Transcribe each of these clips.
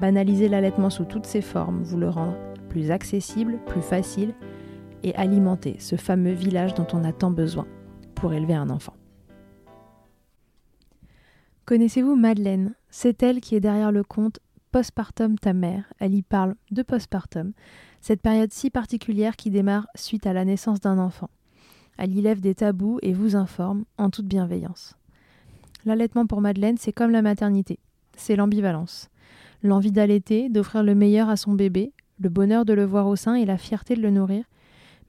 banaliser l'allaitement sous toutes ses formes, vous le rendre plus accessible, plus facile, et alimenter ce fameux village dont on a tant besoin pour élever un enfant. Connaissez-vous Madeleine? C'est elle qui est derrière le conte Postpartum ta mère. Elle y parle de postpartum, cette période si particulière qui démarre suite à la naissance d'un enfant. Elle y lève des tabous et vous informe en toute bienveillance. L'allaitement pour Madeleine, c'est comme la maternité, c'est l'ambivalence. L'envie d'allaiter, d'offrir le meilleur à son bébé, le bonheur de le voir au sein et la fierté de le nourrir,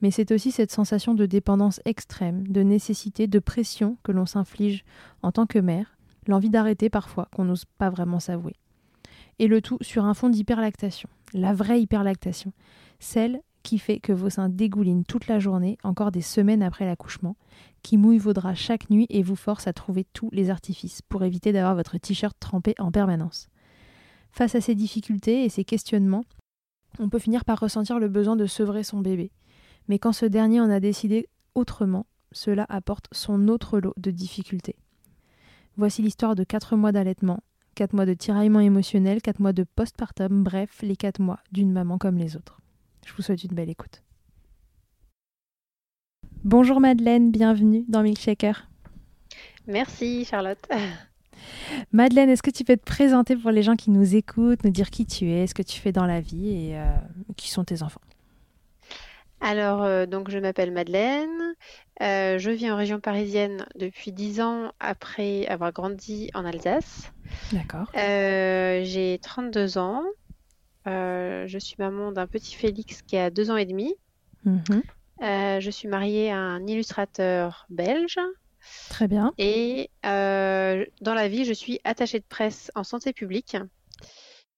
mais c'est aussi cette sensation de dépendance extrême, de nécessité, de pression que l'on s'inflige en tant que mère, l'envie d'arrêter parfois qu'on n'ose pas vraiment s'avouer. Et le tout sur un fond d'hyperlactation, la vraie hyperlactation, celle qui fait que vos seins dégoulinent toute la journée, encore des semaines après l'accouchement, qui mouille vos draps chaque nuit et vous force à trouver tous les artifices pour éviter d'avoir votre t-shirt trempé en permanence. Face à ces difficultés et ces questionnements, on peut finir par ressentir le besoin de sevrer son bébé. Mais quand ce dernier en a décidé autrement, cela apporte son autre lot de difficultés. Voici l'histoire de 4 mois d'allaitement, 4 mois de tiraillement émotionnel, 4 mois de postpartum, bref, les 4 mois d'une maman comme les autres. Je vous souhaite une belle écoute. Bonjour Madeleine, bienvenue dans Milkshaker. Merci Charlotte. Madeleine, est-ce que tu peux te présenter pour les gens qui nous écoutent, nous dire qui tu es, ce que tu fais dans la vie et euh, qui sont tes enfants? Alors, euh, donc je m'appelle Madeleine. Euh, je vis en région parisienne depuis 10 ans après avoir grandi en Alsace. D'accord. Euh, J'ai 32 ans. Je suis maman d'un petit Félix qui a 2 ans et demi. Mhm. Euh, je suis mariée à un illustrateur belge. Très bien. Et euh, dans la vie, je suis attachée de presse en santé publique.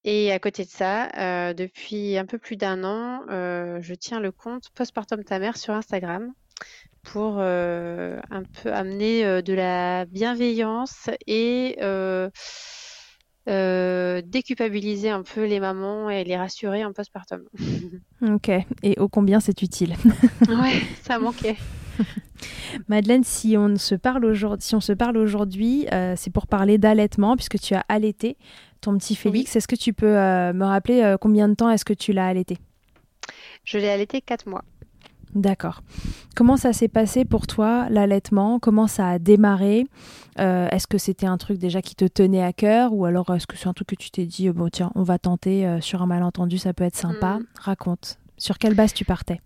Et à côté de ça, euh, depuis un peu plus d'un an, euh, je tiens le compte Postpartum ta mère sur Instagram pour un peu amener de la bienveillance et déculpabiliser un peu les mamans et les rassurer en postpartum. Ok. Et ô combien c'est utile. ouais, ça manquait. Madeleine, si on se parle aujourd'hui, si on se parle aujourd'hui, euh, c'est pour parler d'allaitement puisque tu as allaité ton petit Félix. Est-ce que tu peux euh, me rappeler euh, combien de temps est-ce que tu l'as allaité? Je l'ai allaité 4 mois. D'accord. Comment ça s'est passé pour toi l'allaitement? Comment ça a démarré? Euh, Est-ce que c'était un truc déjà qui te tenait à cœur? Ou alors est-ce que c'est un truc que tu t'es dit bon tiens on va tenter euh, sur un malentendu ça peut être sympa? Mm. Raconte. Sur quelle base tu partais?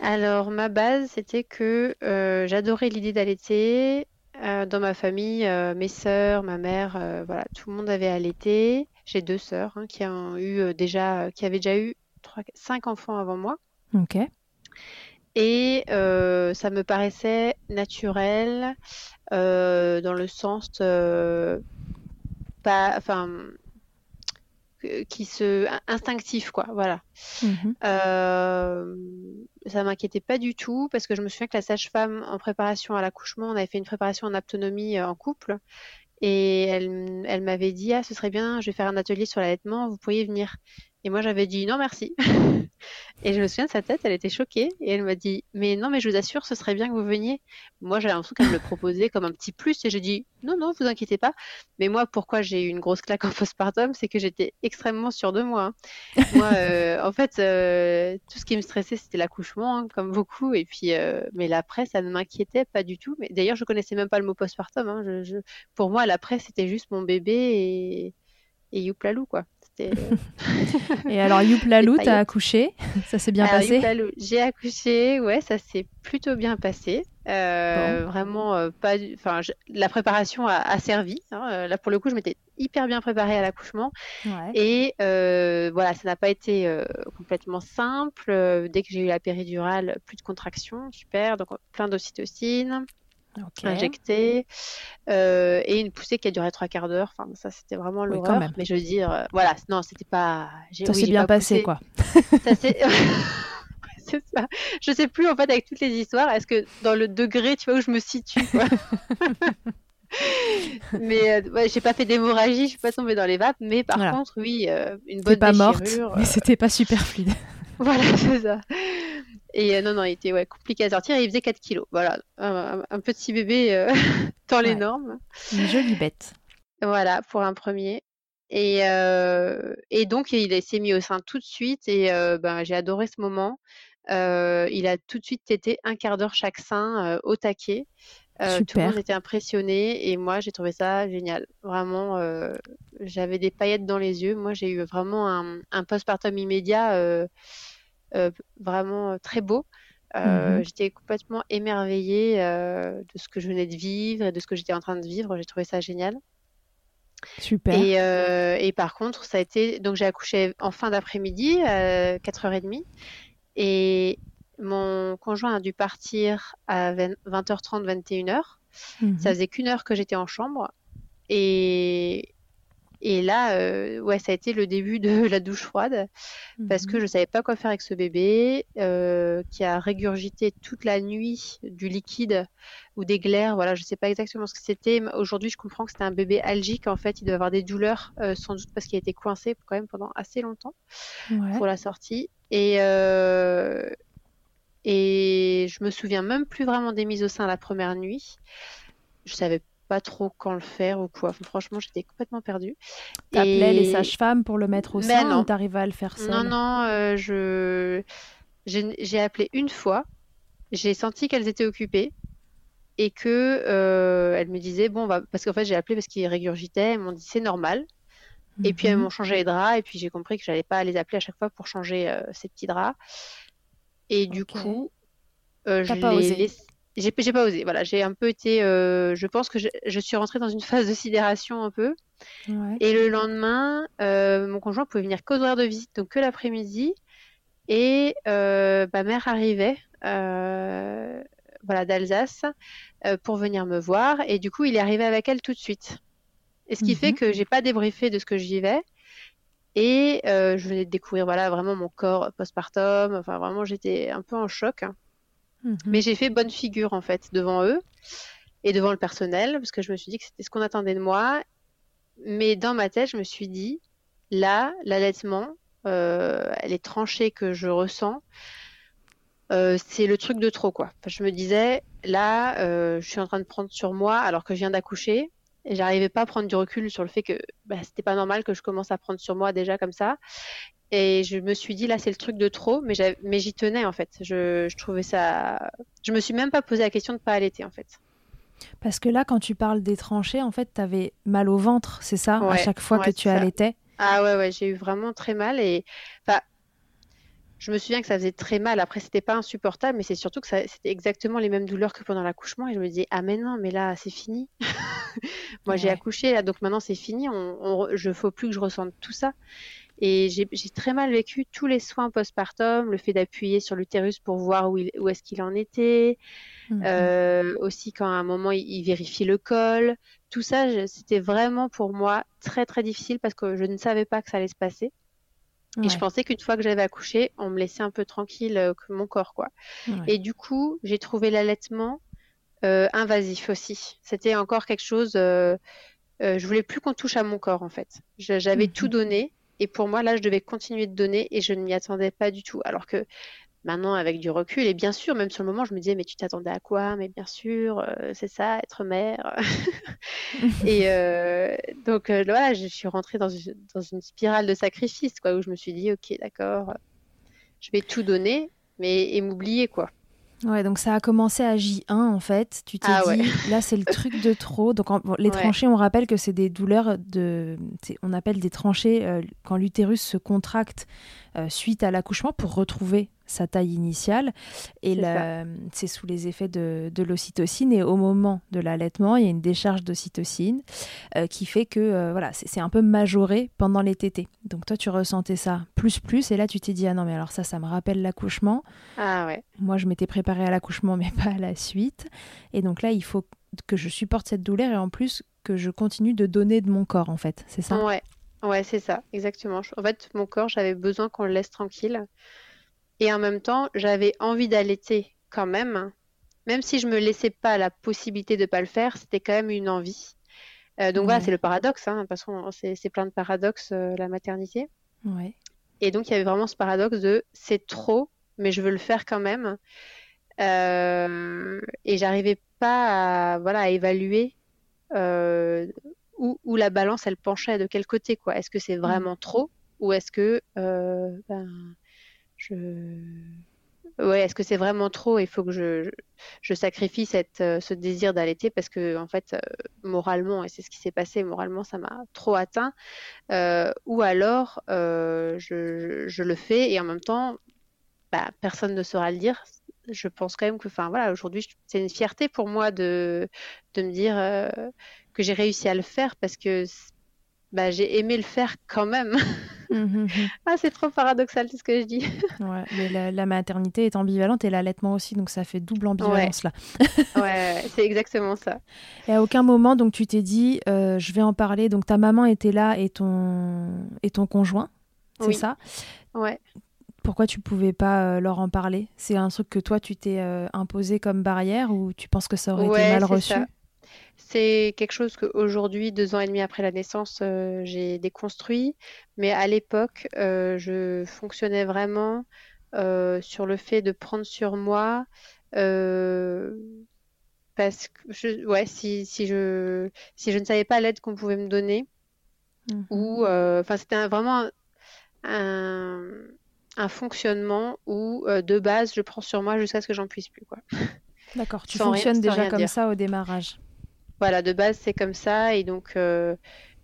Alors, ma base, c'était que euh, j'adorais l'idée d'allaiter. Euh, dans ma famille, euh, mes sœurs, ma mère, euh, voilà, tout le monde avait allaité. J'ai deux sœurs hein, qui ont eu déjà, qui avaient déjà eu trois, cinq enfants avant moi. Ok. Et ça me paraissait naturel dans le sens pas, enfin, qui se instinctif quoi voilà. Mmh euh, ça m'inquiétait pas du tout parce que je me souviens que la sage-femme en préparation à l'accouchement on avait fait une préparation en autonomie en couple et elle, elle m'avait dit ah ce serait bien je vais faire un atelier sur l'allaitement vous pourriez venir et moi, j'avais dit non, merci. et je me souviens de sa tête, elle était choquée. Et elle m'a dit, mais non, mais je vous assure, ce serait bien que vous veniez. Moi, j'avais l'impression qu'elle me le proposait comme un petit plus. Et j'ai dit, non, non, vous inquiétez pas. Mais moi, pourquoi j'ai eu une grosse claque en postpartum, c'est que j'étais extrêmement sûre de moi. Hein. moi, euh, en fait, euh, tout ce qui me stressait, c'était l'accouchement, hein, comme beaucoup. Et puis, euh, mais l'après, ça ne m'inquiétait pas du tout. Mais d'ailleurs, je connaissais même pas le mot postpartum. Hein. Pour moi, l'après, c'était juste mon bébé et, et youplalou, quoi. Euh, et alors, Youplalou, t'as accouché Ça s'est bien passé J'ai accouché, ouais, ça s'est plutôt bien passé. Euh, vraiment, euh, pas. Enfin, la préparation a, servi. Hein. Là, pour le coup, je m'étais hyper bien préparée à l'accouchement. Et voilà, ça n'a pas été complètement simple. dès que j'ai eu la péridurale, plus de contractions, super. Donc, plein d'ocytocine injecté euh, et une poussée qui a duré trois quarts d'heure. Enfin, ça, c'était vraiment l'horreur. mais je veux dire, euh, voilà, non, c'était pas. Ça s'est bien passé, quoi. ça c'est ça. Je sais plus, en fait, avec toutes les histoires, est-ce que dans le degré, tu vois, où je me situe, quoi. mais euh, j'ai pas fait d'hémorragie, je suis pas tombée dans les vapes, mais par contre, oui, une bonne pas déchirure. morte, mais c'était pas super fluide. voilà, c'est ça. Et euh, non, non, il était ouais, compliqué à sortir et il faisait 4 kilos. Voilà, un, petit bébé euh, dans les normes. Une jolie bête. Voilà, pour un premier. Et, euh, et donc, il s'est mis au sein tout de suite et ben, j'ai adoré ce moment. il a tout de suite été un quart d'heure chaque sein au taquet. Tout le monde était impressionné et moi j'ai trouvé ça génial. Vraiment, j'avais des paillettes dans les yeux. Moi j'ai eu vraiment un, un postpartum immédiat euh, vraiment euh, très beau. Euh, mhm. J'étais complètement émerveillée de ce que je venais de vivre, de ce que j'étais en train de vivre. J'ai trouvé ça génial. Super. Et, par contre, ça a été. Donc, j'ai accouché en fin d'après-midi, à 4h30. Et mon conjoint a dû partir à 20h30, 21h. Mhm. Ça faisait qu'une heure que j'étais en chambre. Et et là, euh, ouais, ça a été le début de la douche froide parce que mhm. je savais pas quoi faire avec ce bébé euh, qui a régurgité toute la nuit du liquide ou des glaires. Voilà, je sais pas exactement ce que c'était. Aujourd'hui, je comprends que c'était un bébé algique. En fait, il doit avoir des douleurs, euh, sans doute parce qu'il a été coincé quand même pendant assez longtemps pour la sortie. Et et je me souviens même plus vraiment des mises au sein la première nuit. Je savais pas trop quand le faire ou quoi. franchement, j'étais complètement perdue. T'appelais et... les sages-femmes pour le mettre au sein non. ou t'arrivais à le faire seule Non, non, euh, je j'ai appelé une fois. J'ai senti qu'elles étaient occupées et que euh, elles me disaient bon, bah, parce qu'en fait j'ai appelé parce qu'ils régurgitaient. Elles m'ont dit c'est normal. Et puis elles mhm. m'ont changé les draps et puis j'ai compris que j'allais pas les appeler à chaque fois pour changer euh, ces petits draps. Et du coup, je pas osé. J'ai pas osé. Voilà, j'ai un peu été. Euh, je pense que je, je, suis rentrée dans une phase de sidération un peu. Ouais. Et le lendemain, euh, mon conjoint pouvait venir qu'aux horaires de visite, donc que l'après-midi. Et euh, ma mère arrivait, euh, voilà, d'Alsace, euh, pour venir me voir. Et du coup, il est arrivé avec elle tout de suite. Et ce qui fait mhm. que j'ai pas débriefé de ce que je vivais. Et je venais de découvrir, voilà, vraiment mon corps postpartum. Enfin, vraiment, j'étais un peu en choc. Mhm. Mais j'ai fait bonne figure en fait devant eux et devant le personnel parce que je me suis dit que c'était ce qu'on attendait de moi. Mais dans ma tête, je me suis dit, là, l'allaitement, euh, les tranchées que je ressens, euh, c'est le truc de trop quoi. je me disais, là, euh, je suis en train de prendre sur moi alors que je viens d'accoucher. Et j'arrivais pas à prendre du recul sur le fait que bah, c'était pas normal que je commence à prendre sur moi déjà comme ça. Et je me suis dit, là, c'est le truc de trop, mais, mais j'y tenais, en fait. Je, je, trouvais ça. Je me suis même pas posé la question de pas allaiter, en fait. Parce que là, quand tu parles des tranchées, en fait, tu avais mal au ventre, c'est ça, à chaque fois que tu allaitais? Ah ouais, ouais, j'ai eu vraiment très mal. Et enfin, je me souviens que ça faisait très mal. Après, c'était pas insupportable, mais c'est surtout que c'était exactement les mêmes douleurs que pendant l'accouchement. Et je me disais, ah mais non, mais là, c'est fini. Moi, j'ai accouché, là, donc maintenant, c'est fini. On, on, je faut plus que je ressente tout ça. Et j'ai très mal vécu tous les soins postpartum, le fait d'appuyer sur l'utérus pour voir où, où est-ce qu'il en était, mhm. euh, aussi quand à un moment il, vérifie le col. Tout ça, c'était vraiment pour moi très très difficile parce que je ne savais pas que ça allait se passer. Et je pensais qu'une fois que j'avais accouché, on me laissait un peu tranquille euh, que mon corps, quoi. Et du coup, j'ai trouvé l'allaitement euh, invasif aussi. C'était encore quelque chose. Euh, euh, je voulais plus qu'on touche à mon corps en fait. J'avais tout mhm. donné et pour moi là, je devais continuer de donner et je ne m'y attendais pas du tout. Alors que maintenant, avec du recul et bien sûr, même sur le moment, je me disais mais tu t'attendais à quoi? Mais bien sûr, euh, c'est ça, être mère. et donc voilà, je suis rentrée dans une, dans une spirale de sacrifice quoi, où je me suis dit ok, d'accord, je vais tout donner, mais et m'oublier quoi. Ouais, donc ça a commencé à J1 en fait. Tu t'es ah dit, là c'est le truc de trop. Donc les tranchées, on rappelle que c'est des douleurs de. On appelle des tranchées euh, quand l'utérus se contracte euh, suite à l'accouchement pour retrouver sa taille initiale. Et c'est sous les effets de, l'ocytocine. Et au moment de l'allaitement, il y a une décharge d'ocytocine euh, qui fait que euh, voilà, c'est un peu majoré pendant les tétés. Donc toi, tu ressentais ça plus plus. Et là, tu t'es dit, ah non, mais alors ça, ça me rappelle l'accouchement. Ah ouais. Moi, je m'étais préparée à l'accouchement, mais pas à la suite. Et donc là, il faut que je supporte cette douleur et en plus que je continue de donner de mon corps, en fait. C'est ça? Ouais. Ouais, c'est ça, exactement. En fait, mon corps, j'avais besoin qu'on le laisse tranquille. Et en même temps, j'avais envie d'allaiter quand même. Même si je me laissais pas la possibilité de ne pas le faire, c'était quand même une envie. Euh, donc voilà, c'est le paradoxe, hein, parce que c'est plein de paradoxes, euh, la maternité. Ouais. Et donc il y avait vraiment ce paradoxe de c'est trop, mais je veux le faire quand même. Euh, et j'arrivais pas à, voilà, à évaluer euh, où, où, la balance elle penchait, de quel côté. quoi. Est-ce que c'est vraiment mm. trop ou est-ce que ben, je ouais est-ce que c'est vraiment trop? Il faut que je, je, sacrifie cette, euh, ce désir d'allaiter parce que en fait euh, moralement et c'est ce qui s'est passé moralement ça m'a trop atteint. Euh, ou alors je, je, le fais et en même temps bah, personne ne saura le dire. Je pense quand même que enfin voilà aujourd'hui c'est une fierté pour moi de, de me dire que j'ai réussi à le faire parce que bah, j'ai aimé le faire quand même. Mmh, mmh, mmh. ah, c'est trop paradoxal tout ce que je dis. ouais, mais la, maternité est ambivalente et l'allaitement aussi, donc ça fait double ambivalence là. ouais, c'est exactement ça. Et à aucun moment, donc tu t'es dit, euh, je vais en parler. Donc ta maman était là et ton et ton conjoint, c'est ça? Ouais. Pourquoi tu pouvais pas euh, leur en parler? C'est un truc que toi tu t'es euh, imposé comme barrière ou tu penses que ça aurait été mal reçu? C'est quelque chose qu'aujourd'hui, deux ans et demi après la naissance, euh, j'ai déconstruit. Mais à l'époque, euh, je fonctionnais vraiment euh, sur le fait de prendre sur moi. parce que je, ouais, si, si, je, si je ne savais pas l'aide qu'on pouvait me donner, mmh. ou enfin c'était vraiment un, un, fonctionnement où de base je prends sur moi jusqu'à ce que j'en puisse plus quoi. D'accord, tu fonctionnes déjà comme ça au démarrage. Voilà, de base, c'est comme ça. Et donc, euh,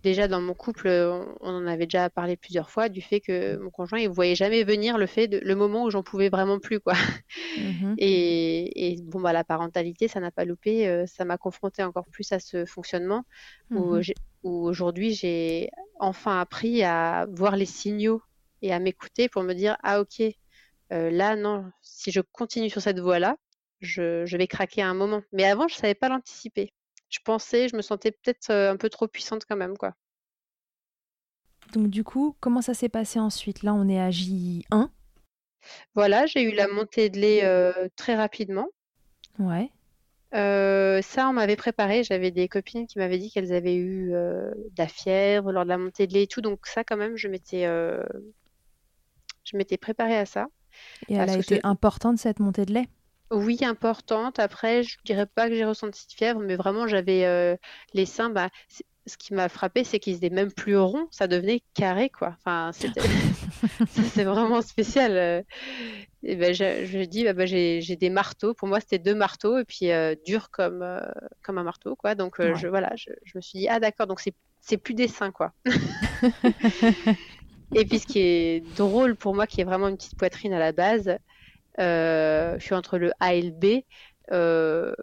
déjà, dans mon couple, on, en avait déjà parlé plusieurs fois du fait que mon conjoint, il ne voyait jamais venir le fait de, le moment où j'en pouvais vraiment plus, quoi. Mmh et, bon, bah, la parentalité, ça n'a pas loupé. Euh, ça m'a confronté encore plus à ce fonctionnement où, mmh aujourd'hui, j'ai enfin appris à voir les signaux et à m'écouter pour me dire, ah, ok, euh, là, non, si je continue sur cette voie-là, je, je vais craquer à un moment. Mais avant, je ne savais pas l'anticiper je pensais, je me sentais peut-être un peu trop puissante quand même, quoi. Donc du coup, comment ça s'est passé ensuite? Là, on est à J1. Voilà, j'ai eu la montée de lait très rapidement. Ouais. ça, on m'avait préparé. J'avais des copines qui m'avaient dit qu'elles avaient eu de la fièvre lors de la montée de lait et tout. Donc ça, quand même, je m'étais, je m'étais préparée à ça. Et elle a été importante cette montée de lait? Oui, importante. Après, je dirais pas que j'ai ressenti de fièvre, mais vraiment, j'avais euh, les seins. Bah, ce qui m'a frappé, c'est qu'ils étaient même plus ronds, ça devenait carré, quoi. Enfin, c'est vraiment spécial. Euh. Et ben, je, je dis, bah, j'ai des marteaux. Pour moi, c'était deux marteaux et puis euh, dur comme comme un marteau, quoi. Donc, je voilà, je, me suis dit, ah d'accord, donc c'est plus des seins, quoi. et puis, ce qui est drôle pour moi, qui est vraiment une petite poitrine à la base. Euh, je suis entre le A et le B, euh,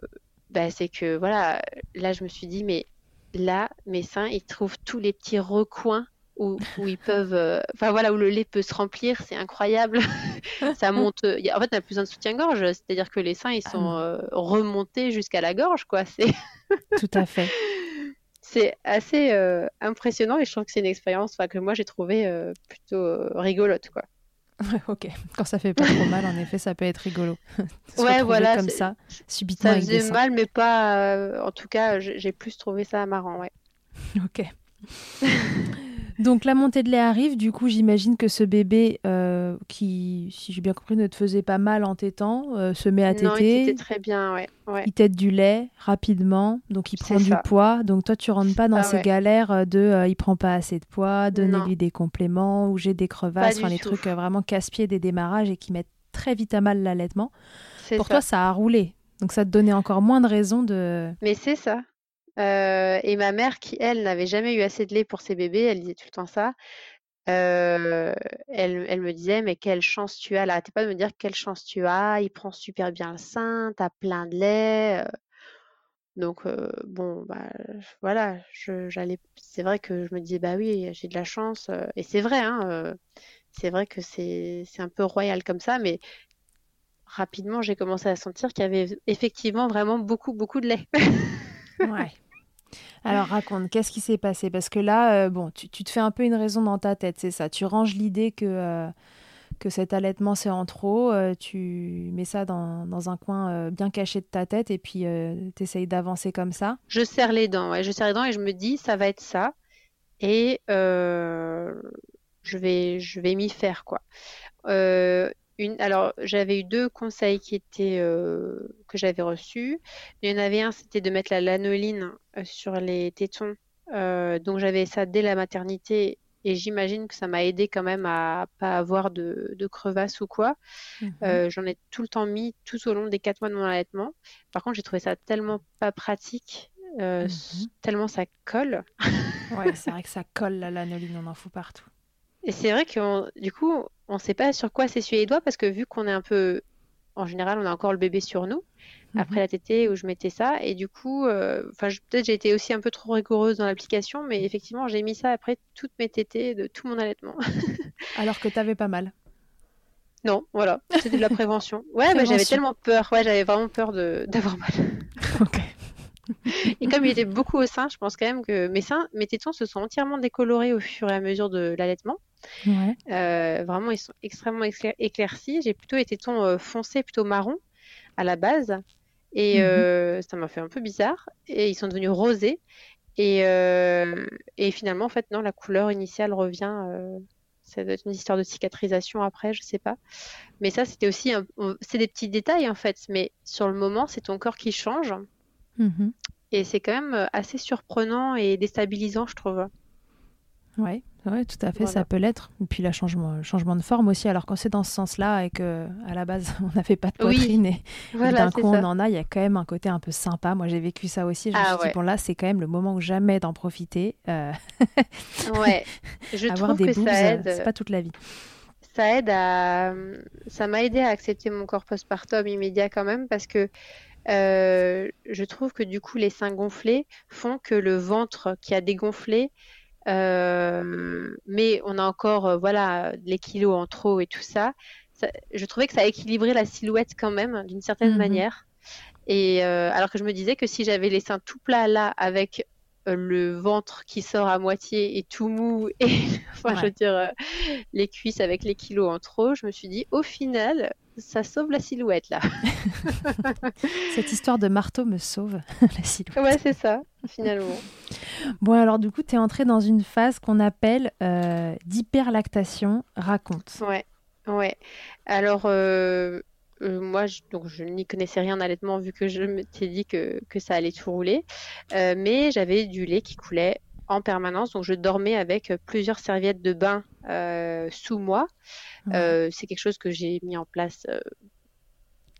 bah, c'est que voilà, là je me suis dit, mais là, mes seins, ils trouvent tous les petits recoins où, ils peuvent, euh, enfin voilà, où le lait peut se remplir, c'est incroyable. ça monte. en fait, on n'a plus besoin de soutien-gorge, c'est-à-dire que les seins ils sont ah remontés jusqu'à la gorge, quoi. C'est tout à fait. c'est assez impressionnant et je trouve que c'est une expérience que moi j'ai trouvé plutôt rigolote, quoi. Ok. Quand ça fait pas trop mal, en effet, ça peut être rigolo. ouais, voilà. Comme ça, subitement. Ça faisait mal, mais pas. en tout cas, j'ai plus trouvé ça marrant, ouais. ok. Donc la montée de lait arrive, du coup j'imagine que ce bébé euh, qui, si j'ai bien compris, ne te faisait pas mal en tétant, euh, se met à téter. Non, il tétait très bien, ouais. Il tète du lait rapidement, donc il prend du poids. Donc toi tu rentres pas dans ah ces galères euh, de il prend pas assez de poids, donnez-lui des compléments ou j'ai des crevasses, enfin les trucs vraiment casse-pieds des démarrages et qui mettent très vite à mal l'allaitement. Pour toi ça a roulé, donc ça te donnait encore moins de raisons de... Mais c'est ça, et ma mère qui, elle, n'avait jamais eu assez de lait pour ses bébés, elle disait tout le temps ça. Elle, me disait: «Mais quelle chance tu as!» elle arrêtait pas de me dire: «Quelle chance tu as, il prend super bien le sein, tu as plein de lait», donc bon, bah, voilà, j'allais c'est vrai que je me disais: «Bah oui, j'ai de la chance», et c'est vrai, hein, c'est vrai que c'est un peu royal comme ça, mais rapidement, j'ai commencé à sentir qu'il y avait effectivement vraiment beaucoup, beaucoup de lait. Ouais. Alors raconte, qu'est-ce qui s'est passé? Parce que là, euh, bon, tu, te fais un peu une raison dans ta tête, c'est ça. Tu ranges l'idée que, euh, que cet allaitement c'est en trop, euh, tu mets ça dans, un coin bien caché de ta tête et puis tu essayes d'avancer comme ça. Je serre les dents, ouais, je serre les dents et je me dis ça va être ça et je vais, je vais m'y faire quoi alors j'avais eu deux conseils qui étaient euh, que j'avais reçus. Il y en avait un, c'était de mettre la lanoline euh, sur les tétons. Euh, donc j'avais ça dès la maternité et j'imagine que ça m'a aidé quand même à pas avoir de, de crevasses ou quoi. Mhm. J'en ai tout le temps mis tout au long des quatre mois de mon allaitement. Par contre, j'ai trouvé ça tellement pas pratique. Mhm. tellement ça colle. ouais, c'est vrai que ça colle la lanoline, on en fout partout. Et c'est vrai que du coup, on ne sait pas sur quoi s'essuyer les doigts parce que vu qu'on est un peu, en général, on a encore le bébé sur nous après mhm. la tétée où je mettais ça et du coup, euh, peut-être j'ai été aussi un peu trop rigoureuse dans l'application, mais effectivement j'ai mis ça après toutes mes tétées de tout mon allaitement. Alors que tu avais pas mal. Non, voilà, c'était de la prévention. Ouais, j'avais tellement peur, ouais, j'avais vraiment peur d'avoir mal. ok. Et comme il était beaucoup au sein, je pense quand même que mes seins, mes tétons se sont entièrement décolorés au fur et à mesure de l'allaitement. Euh, vraiment, ils sont extrêmement éclaircis. J'ai plutôt les tétons euh, foncés, plutôt marron à la base. Et mhm. euh, ça m'a fait un peu bizarre. Et ils sont devenus rosés. Et, et finalement, en fait, non, la couleur initiale revient. ça doit être une histoire de cicatrisation après, je sais pas. Mais ça, c'était aussi, c'est des petits détails en fait. Mais sur le moment, c'est ton corps qui change. Mhm. Et c'est quand même assez surprenant et déstabilisant, je trouve. Oui, ouais, tout à fait, ça peut l'être. Et puis le changement, changement de forme aussi. Alors quand c'est dans ce sens-là et que à la base on n'avait pas de poitrine et, d'un coup on en a, il y a quand même un côté un peu sympa. Moi j'ai vécu ça aussi. Je me ah suis dit bon là c'est quand même le moment ou jamais d'en profiter. Euh... ouais, je Avoir des que ça euh, aide. C'est pas toute la vie. Ça aide à, ça m'a aidé à accepter mon corps postpartum immédiat quand même parce que euh, je trouve que du coup les seins gonflés font que le ventre qui a dégonflé euh, mais on a encore euh, voilà les kilos en trop et tout ça. je trouvais que ça équilibrait la silhouette quand même d'une certaine mhm. manière. Et euh, alors que je me disais que si j'avais les seins tout plats là avec le ventre qui sort à moitié et tout mou et enfin je veux dire les cuisses avec les kilos en trop, je me suis dit au final ça sauve la silhouette là. Cette histoire de marteau me sauve la silhouette. Ouais, c'est ça, finalement. Bon, alors du coup, tu es entrée dans une phase qu'on appelle euh, d'hyperlactation. Raconte. Ouais, ouais. Alors, euh, euh, moi, je, donc, je n'y connaissais rien en allaitement vu que je m'étais dit que, que, ça allait tout rouler. mais j'avais du lait qui coulait en permanence. Donc, je dormais avec plusieurs serviettes de bain sous moi. Euh, c'est quelque chose que j'ai mis en place euh,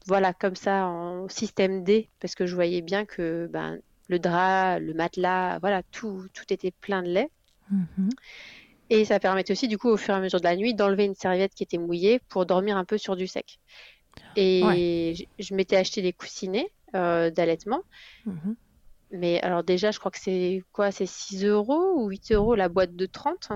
voilà, comme ça, en système D, parce que je voyais bien que ben, le drap, le matelas, voilà, tout, tout était plein de lait. Mhm. Et ça permettait aussi, du coup, au fur et à mesure de la nuit, d'enlever une serviette qui était mouillée pour dormir un peu sur du sec. Et je, m'étais acheté des coussinets euh, d'allaitement. Mhm. Mais alors déjà, je crois que c'est quoi C'est 6 euros ou 8 euros la boîte de 30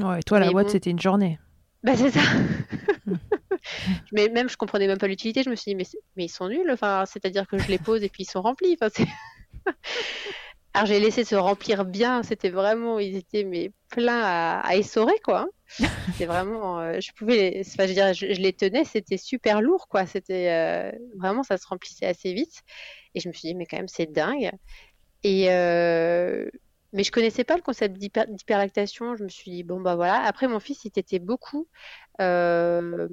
Ouais, et toi, la boîte, bon. c'était une journée. Bah, c'est ça. Mais même, je comprenais même pas l'utilité. Je me suis dit, mais, c'est- mais ils sont nuls. Enfin, c'est-à-dire que je les pose et puis ils sont remplis. Enfin, c'est- Alors, j'ai laissé se remplir bien. C'était vraiment, ils étaient mais pleins à, à essorer, quoi. C'était vraiment, euh, je pouvais, les- enfin, je veux dire, je, je les tenais. C'était super lourd, quoi. C'était euh, vraiment, ça se remplissait assez vite. Et je me suis dit, mais quand même, c'est dingue. Et euh, mais je connaissais pas le concept d'hyper- d'hyperlactation. Je me suis dit, bon, bah voilà. Après, mon fils, il tétait beaucoup. Euh,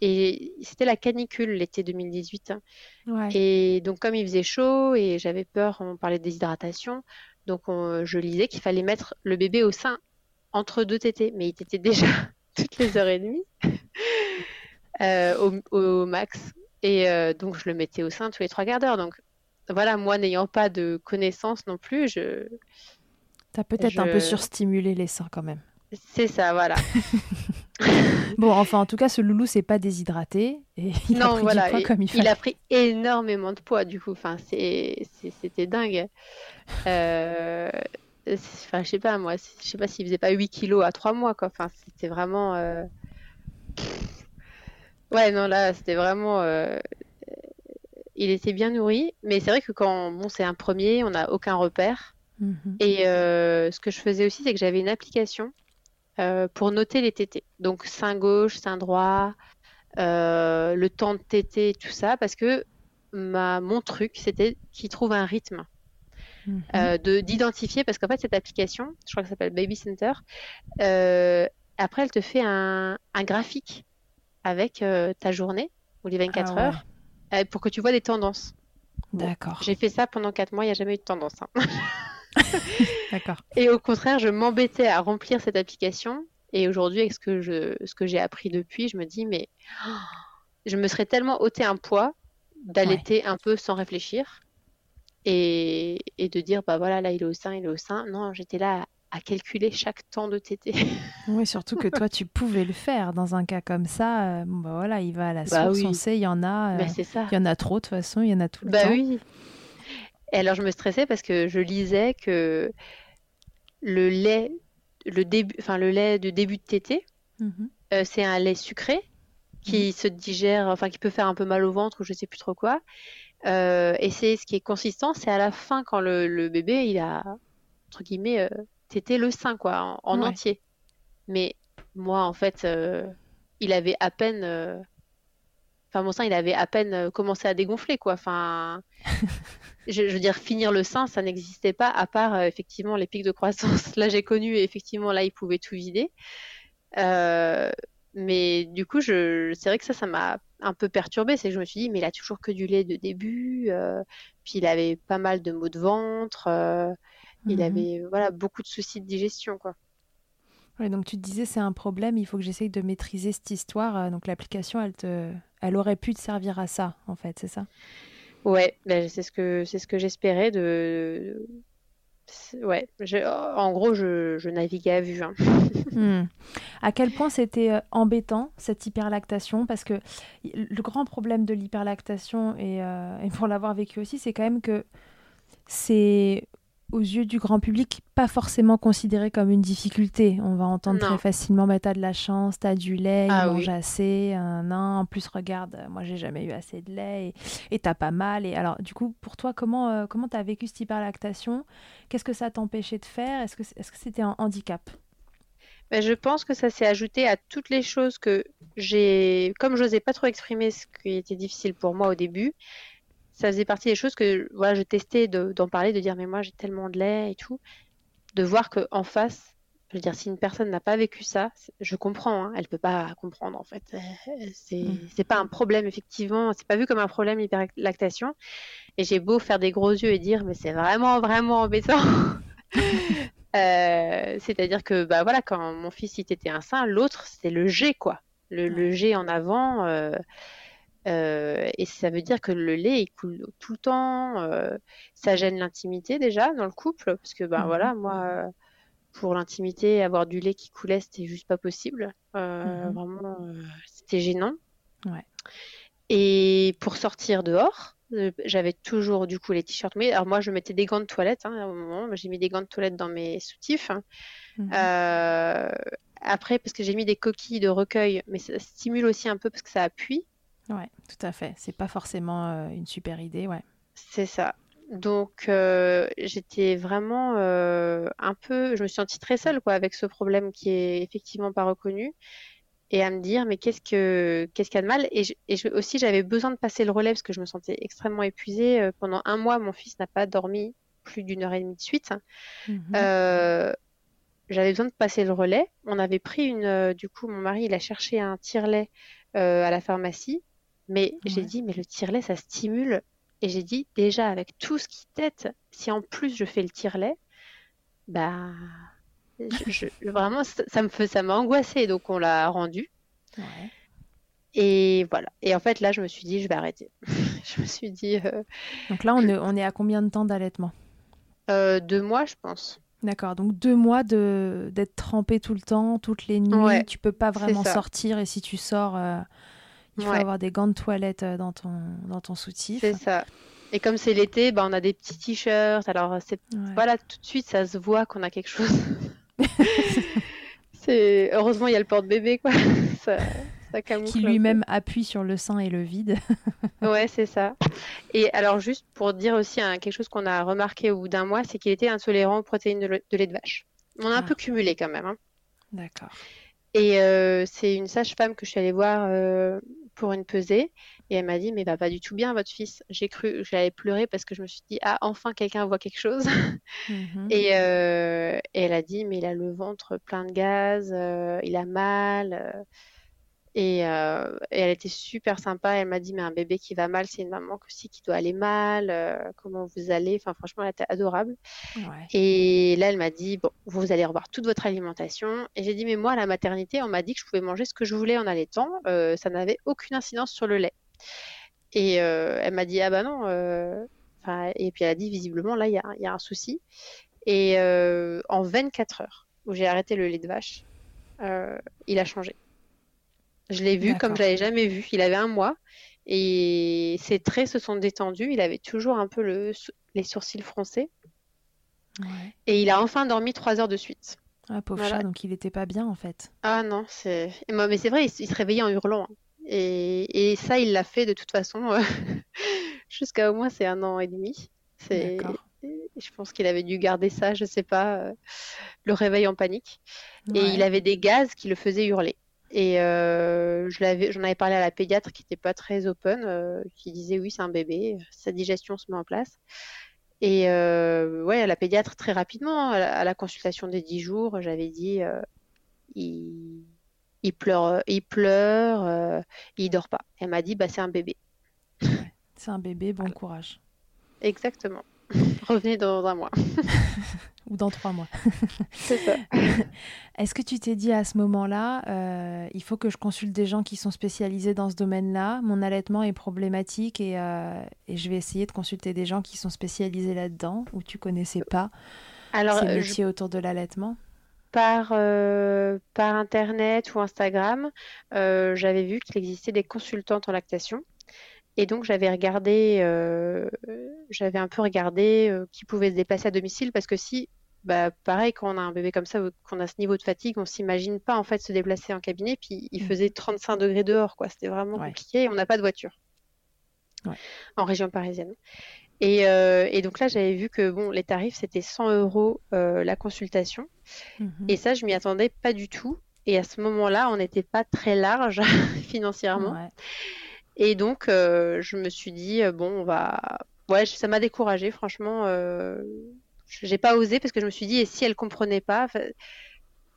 et c'était la canicule l'été 2018. hein. Ouais. Et donc, comme il faisait chaud et j'avais peur, on parlait de déshydratation, donc on- je lisais qu'il fallait mettre le bébé au sein entre deux tétés. Mais il tétait déjà toutes les heures et demie euh, au, au max. Et euh, donc, je le mettais au sein tous les trois quarts d'heure. Donc, voilà, moi n'ayant pas de connaissances non plus, je... T'as peut-être un peu surstimulé les seins quand même. c'est ça, voilà. Bon, enfin, en tout cas, ce loulou s'est pas déshydraté et il a Non, pris voilà, du poids comme il il fallait. a pris énormément de poids du coup. Enfin, c'était dingue. Euh, Enfin, je sais pas moi, je sais pas s'il faisait pas 8 kilos à 3 mois quoi. Enfin, c'était vraiment. euh, Ouais, non là, c'était vraiment. euh, Il était bien nourri, mais c'est vrai que quand bon, c'est un premier, on n'a aucun repère. Mhm. Et euh, ce que je faisais aussi, c'est que j'avais une application euh, pour noter les tétés. Donc sein gauche, sein droit, euh, le temps de tété, tout ça, parce que ma, mon truc, c'était qu'il trouve un rythme. Mhm. de d'identifier, parce qu'en fait, cette application, je crois que ça s'appelle Baby Center, après, elle te fait un, un graphique avec ta journée ou les 24 Ah ouais. heures euh, pour que tu vois des tendances. D'accord, J'ai fait ça pendant 4 mois, il n'y a jamais eu de tendance. hein. d'accord. Et au contraire, je m'embêtais à remplir cette application. Et aujourd'hui, avec ce que je, ce que j'ai appris depuis, je me dis, mais oh, je me serais tellement ôté un poids d'allaiter un peu sans réfléchir et, et de dire, bah voilà, là, il est au sein, il est au sein. Non, j'étais là à, calculer chaque temps de tété. Oui, surtout que toi, tu pouvais le faire dans un cas comme ça. euh, bah voilà, il va à la Bah source, oui. on sait, il y en a. euh, ça. il y en a trop de toute façon, il y en a tout le Bah temps. oui. Et alors, je me stressais parce que je lisais que le lait, le début, enfin, le lait de début de tété, Mhm. Euh, c'est un lait sucré qui se digère, enfin qui peut faire un peu mal au ventre ou je sais plus trop quoi. Et c'est ce qui est consistant, c'est à la fin quand le, le bébé il a entre guillemets euh, tété le sein quoi, en, en Ouais. entier. Mais moi en fait, euh, il avait à peine, euh, enfin mon sein il avait à peine euh, commencé à dégonfler quoi. Enfin, je, je veux dire finir le sein ça n'existait pas à part euh, effectivement les pics de croissance. Là j'ai connu et effectivement là il pouvait tout vider. Mais du coup, je, c'est vrai que ça, ça m'a un peu perturbée. C'est que je me suis dit, mais il a toujours que du lait de début. puis il avait pas mal de maux de ventre. Euh, Il Mhm. avait voilà beaucoup de soucis de digestion, quoi. Ouais, donc tu te disais, c'est un problème, il faut que j'essaye de maîtriser cette histoire. euh, Donc l'application, elle te... elle aurait pu te servir à ça, en fait, c'est ça? Ouais, ben, c'est ce que c'est ce que j'espérais de. Ouais, je- en gros, je, je naviguais à vue. hein. Hmm. À quel point c'était euh, embêtant cette hyperlactation? Parce que le grand problème de l'hyperlactation, et, euh, et pour l'avoir vécu aussi, c'est quand même que c'est aux yeux du grand public pas forcément considéré comme une difficulté. On va entendre Non. très facilement bah, t'as de la chance, t'as du lait, Ah il oui. mange assez, un. En plus, regarde, euh, moi j'ai jamais eu assez de lait et t'as pas mal. Et alors, du coup, pour toi, comment euh, comment t'as vécu cette hyperlactation? Qu'est-ce que ça t'empêchait de faire? Est-ce que est-ce que c'était un handicap? Ben, je pense que ça s'est ajouté à toutes les choses que j'ai, comme j'osais pas trop exprimer ce qui était difficile pour moi au début, ça faisait partie des choses que voilà, je testais de- d'en parler, de dire mais moi j'ai tellement de lait et tout, de voir que en face, je veux dire si une personne n'a pas vécu ça, je comprends, hein, elle peut pas comprendre en fait, Euh, c'est Mm. c'est pas un problème effectivement, c'est pas vu comme un problème l'hyperlactation, et j'ai beau faire des gros yeux et dire mais c'est vraiment vraiment embêtant. Euh, c'est-à-dire que bah voilà quand mon fils il était un sein, l'autre c'était le G quoi, le, le G en avant euh, euh, et ça veut dire que le lait il coule tout le temps, euh, ça gêne l'intimité déjà dans le couple parce que Mhm. voilà moi euh, pour l'intimité avoir du lait qui coulait c'était juste pas possible, Euh, Mhm. vraiment c'était gênant. Ouais. Et pour sortir dehors, J'avais toujours du coup les t-shirts mais Alors moi, je mettais des gants de toilette hein, à un moment. J'ai mis des gants de toilette dans mes soutifs. Mmh après, parce que j'ai mis des coquilles de recueil, mais ça stimule aussi un peu parce que ça appuie. Ouais, tout à fait. C'est pas forcément une super idée, ouais. C'est ça. Donc j'étais vraiment un peu, je me suis sentie très seule quoi avec ce problème qui est effectivement pas reconnu et à me dire mais qu'est-ce que qu'est-ce qu'il y a de mal? Et, aussi j'avais besoin de passer le relais parce que je me sentais extrêmement épuisée euh, pendant un mois mon fils n'a pas dormi plus d'une heure et demie de suite mhm. euh, j'avais besoin de passer le relais on avait pris une euh, du coup mon mari il a cherché un tire-lait à la pharmacie mais j'ai dit mais le tire-lait ça stimule et j'ai dit déjà avec tout ce qui tête si en plus je fais le tire-lait bah vraiment, ça, me fait, ça m'a angoissé, donc on l'a rendu. Et voilà. Et en fait, là, je me suis dit, je vais arrêter. je me suis dit. Euh, donc là, on, est, on est à combien de temps d'allaitement? Euh, Deux mois, je pense. D'accord. Donc deux mois de d'être trempé tout le temps, toutes les nuits. tu peux pas vraiment sortir, et si tu sors, euh, il faut avoir des gants de toilette dans ton dans ton soutif. C'est ça. Et comme c'est l'été, bah, on a des petits t-shirts. Alors, c'est voilà, tout de suite, ça se voit qu'on a quelque chose. c'est heureusement il y a le porte-bébé quoi. ça, qui lui-même appuie sur le sein et le vide. ouais, c'est ça. Et alors juste pour dire aussi hein, quelque chose qu'on a remarqué au bout d'un mois, c'est qu'il était intolérant aux protéines de, lait de vache. On a un ah. peu cumulé quand même. Hein. D'accord. Et euh, c'est une sage-femme que je suis allée voir euh, pour une pesée. Et elle m'a dit, mais va pas du tout bien, votre fils. J'ai cru, j'allais pleurer parce que je me suis dit, ah, enfin quelqu'un voit quelque chose. Mhm. Euh, et, elle a dit, mais il a le ventre plein de gaz, euh, il a mal. Euh. et, elle était super sympa. Elle m'a dit, mais un bébé qui va mal, c'est une maman aussi qui doit aller mal. comment vous allez? Enfin, franchement, elle était adorable. Et là, elle m'a dit, bon, vous allez revoir toute votre alimentation. Et j'ai dit, mais moi, à la maternité, on m'a dit que je pouvais manger ce que je voulais en allaitant. ça n'avait aucune incidence sur le lait. Et euh, elle m'a dit ah bah non. Euh, et puis elle a dit visiblement là il y a, y a, un souci. Et euh, en 24 heures où j'ai arrêté le lait de vache, il a changé. Je l'ai vu comme je l'avais jamais vu. Il avait un mois et ses traits se sont détendus. Il avait toujours un peu le, les sourcils froncés. Et il a enfin dormi trois heures de suite. Ah, pauvre chat, donc il n'était pas bien en fait. Ah non, c'est. Mais c'est vrai, il, se réveillait en hurlant. Hein. Et, ça, il l'a fait de toute façon euh, jusqu'à au moins c'est un an et demi. C'est, je pense qu'il avait dû garder ça, je sais pas, euh, le réveil en panique. Et il avait des gaz qui le faisaient hurler. Et euh, je l'avais, j'en avais parlé à la pédiatre qui n'était pas très open, qui disait oui, c'est un bébé, sa digestion se met en place. Et ouais, à la pédiatre très rapidement, à la, consultation des 10 jours, j'avais dit, il il pleure, euh, il pleure, euh, il dort pas. Elle m'a dit, bah c'est un bébé. c'est un bébé, bon courage. Exactement. Revenez dans un mois. Ou dans trois mois. c'est ça. Est-ce que tu t'es dit à ce moment-là, euh, il faut que je consulte des gens qui sont spécialisés dans ce domaine-là, mon allaitement est problématique et, et, je vais essayer de consulter des gens qui sont spécialisés là-dedans, ou tu connaissais pas Alors, ces métiers autour de l'allaitement? Par, euh, par Internet ou Instagram, euh, j'avais vu qu'il existait des consultantes en lactation. Et donc j'avais regardé, euh, j'avais un peu regardé qui pouvait se déplacer à domicile parce que si, bah, pareil, quand on a un bébé comme ça, qu'on a ce niveau de fatigue, on s'imagine pas en fait se déplacer en cabinet. Puis il mmh. faisait 35 degrés dehors, quoi. C'était vraiment compliqué. Et on n'a pas de voiture en région parisienne. Euh, et, donc là, j'avais vu que bon, les tarifs, c'était 100 euros euh, la consultation. Mhm. Et ça, je m'y attendais pas du tout. Et à ce moment-là, on n'était pas très large financièrement. Et donc, euh, je me suis dit, bon, on va. Ouais, ça m'a découragée, franchement. J'ai pas osé parce que je me suis dit, et si elle comprenait pas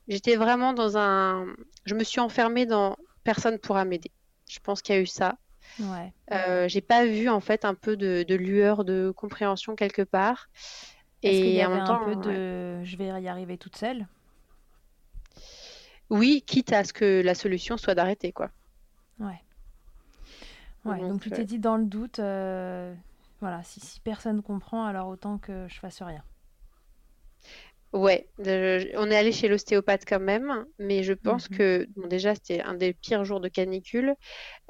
J'étais vraiment dans un. Je me suis enfermée dans personne pourra m'aider. Je pense qu'il y a eu ça. Ouais. Euh, j'ai pas vu en fait un peu de, lueur de compréhension quelque part. Et qu'il y avait un peu de je vais y arriver toute seule? Oui, quitte à ce que la solution soit d'arrêter quoi. Ouais. Ouais, donc, tu t'es euh, dit dans le doute, euh, voilà, si, si personne comprend, alors autant que je fasse rien. Ouais, on est allé chez l'ostéopathe quand même, mais je pense Mhm. que bon, déjà c'était un des pires jours de canicule.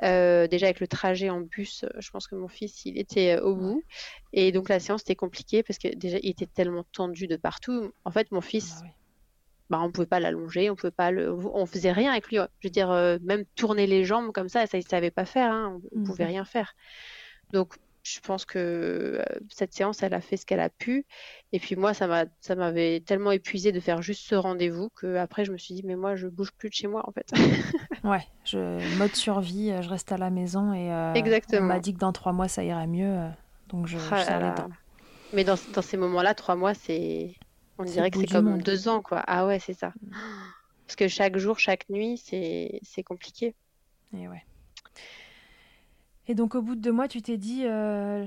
Euh, déjà avec le trajet en bus, euh, je pense que mon fils il était euh, au bout, et donc la séance était compliquée parce que déjà il était tellement tendu de partout. En fait, mon fils, Bah oui. bah on pouvait pas l'allonger, on pouvait pas le, on faisait rien avec lui. Je veux dire, euh, même tourner les jambes comme ça, ça il savait pas faire, hein, on, on pouvait rien faire. Donc je pense que euh, cette séance, elle a fait ce qu'elle a pu. Et puis moi, ça m'a, ça m'avait tellement épuisé de faire juste ce rendez-vous que après je me suis dit, mais moi, je bouge plus de chez moi en fait. Ouais, je mode survie, euh, je reste à la maison et euh, on Exactement. m'a dit que dans trois mois ça irait mieux, donc je, je Ah là serre les là. dents. Mais dans, dans ces moments-là, trois mois, c'est, on dirait que c'est comme monde. deux ans, quoi. Ah ouais, c'est ça. Parce que chaque jour, chaque nuit, c'est, c'est compliqué. Et ouais. Et donc au bout de deux mois, tu t'es dit, euh,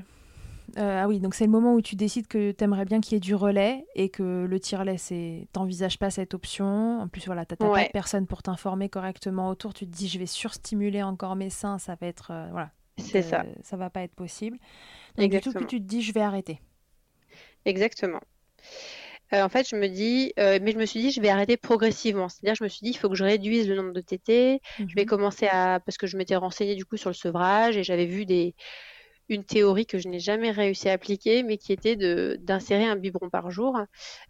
euh, ah oui, donc c'est le moment où tu décides que t'aimerais bien qu'il y ait du relais et que le tire-lait, c'est, t'envisages pas cette option. En plus, voilà, t'as t'as pas Ouais, de personne pour t'informer correctement autour. Tu te dis, je vais surstimuler encore mes seins, ça va être, euh, voilà, c'est ça. ça va pas être possible. Donc du tout, que Exactement. tu te dis, je vais arrêter. Exactement. Euh, en fait, je me dis, euh, mais je me suis dit, je vais arrêter progressivement. C'est-à-dire, je me suis dit, il faut que je réduise le nombre de tétés. Je vais Mhm. commencer à, parce que je m'étais renseignée du coup sur le sevrage et j'avais vu des, une théorie que je n'ai jamais réussi à appliquer, mais qui était de d'insérer un biberon par jour.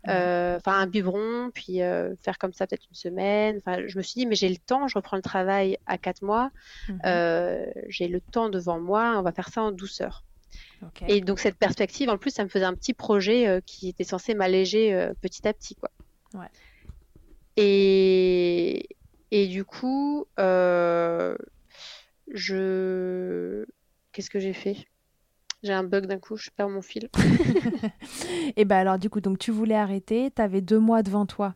Euh, Enfin, un biberon, puis euh, faire comme ça peut-être une semaine. Enfin, je me suis dit, mais j'ai le temps, je reprends le travail à quatre mois, Mhm. euh, j'ai le temps devant moi, on va faire ça en douceur. Et donc cette perspective, en plus, ça me faisait un petit projet euh, qui était censé m'alléger euh, petit à petit, quoi. Ouais. Et, et du coup, euh, je... Qu'est-ce que j'ai fait? J'ai un bug d'un coup, je perds mon fil. Et ben alors du coup, donc tu voulais arrêter, tu avais deux mois devant toi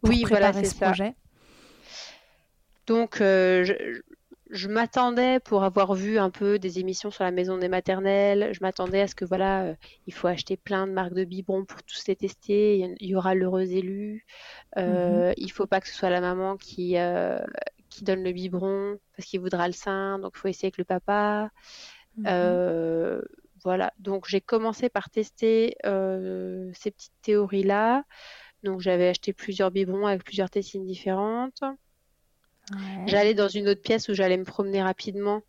pour Oui, voilà, c'est ce ça. projet. Donc, euh, je, je m'attendais pour avoir vu un peu des émissions sur la maison des maternelles. Je m'attendais à ce que voilà, euh, il faut acheter plein de marques de biberons pour tous les tester. Il y, aura l'heureux élu. Mhm. Euh, il faut pas que ce soit la maman qui euh, qui donne le biberon parce qu'il voudra le sein. Donc, il faut essayer avec le papa. Mhm. Euh, voilà. Donc, j'ai commencé par tester euh, ces petites théories-là. Donc, j'avais acheté plusieurs biberons avec plusieurs tétines différentes. Ouais. J'allais dans une autre pièce où j'allais me promener rapidement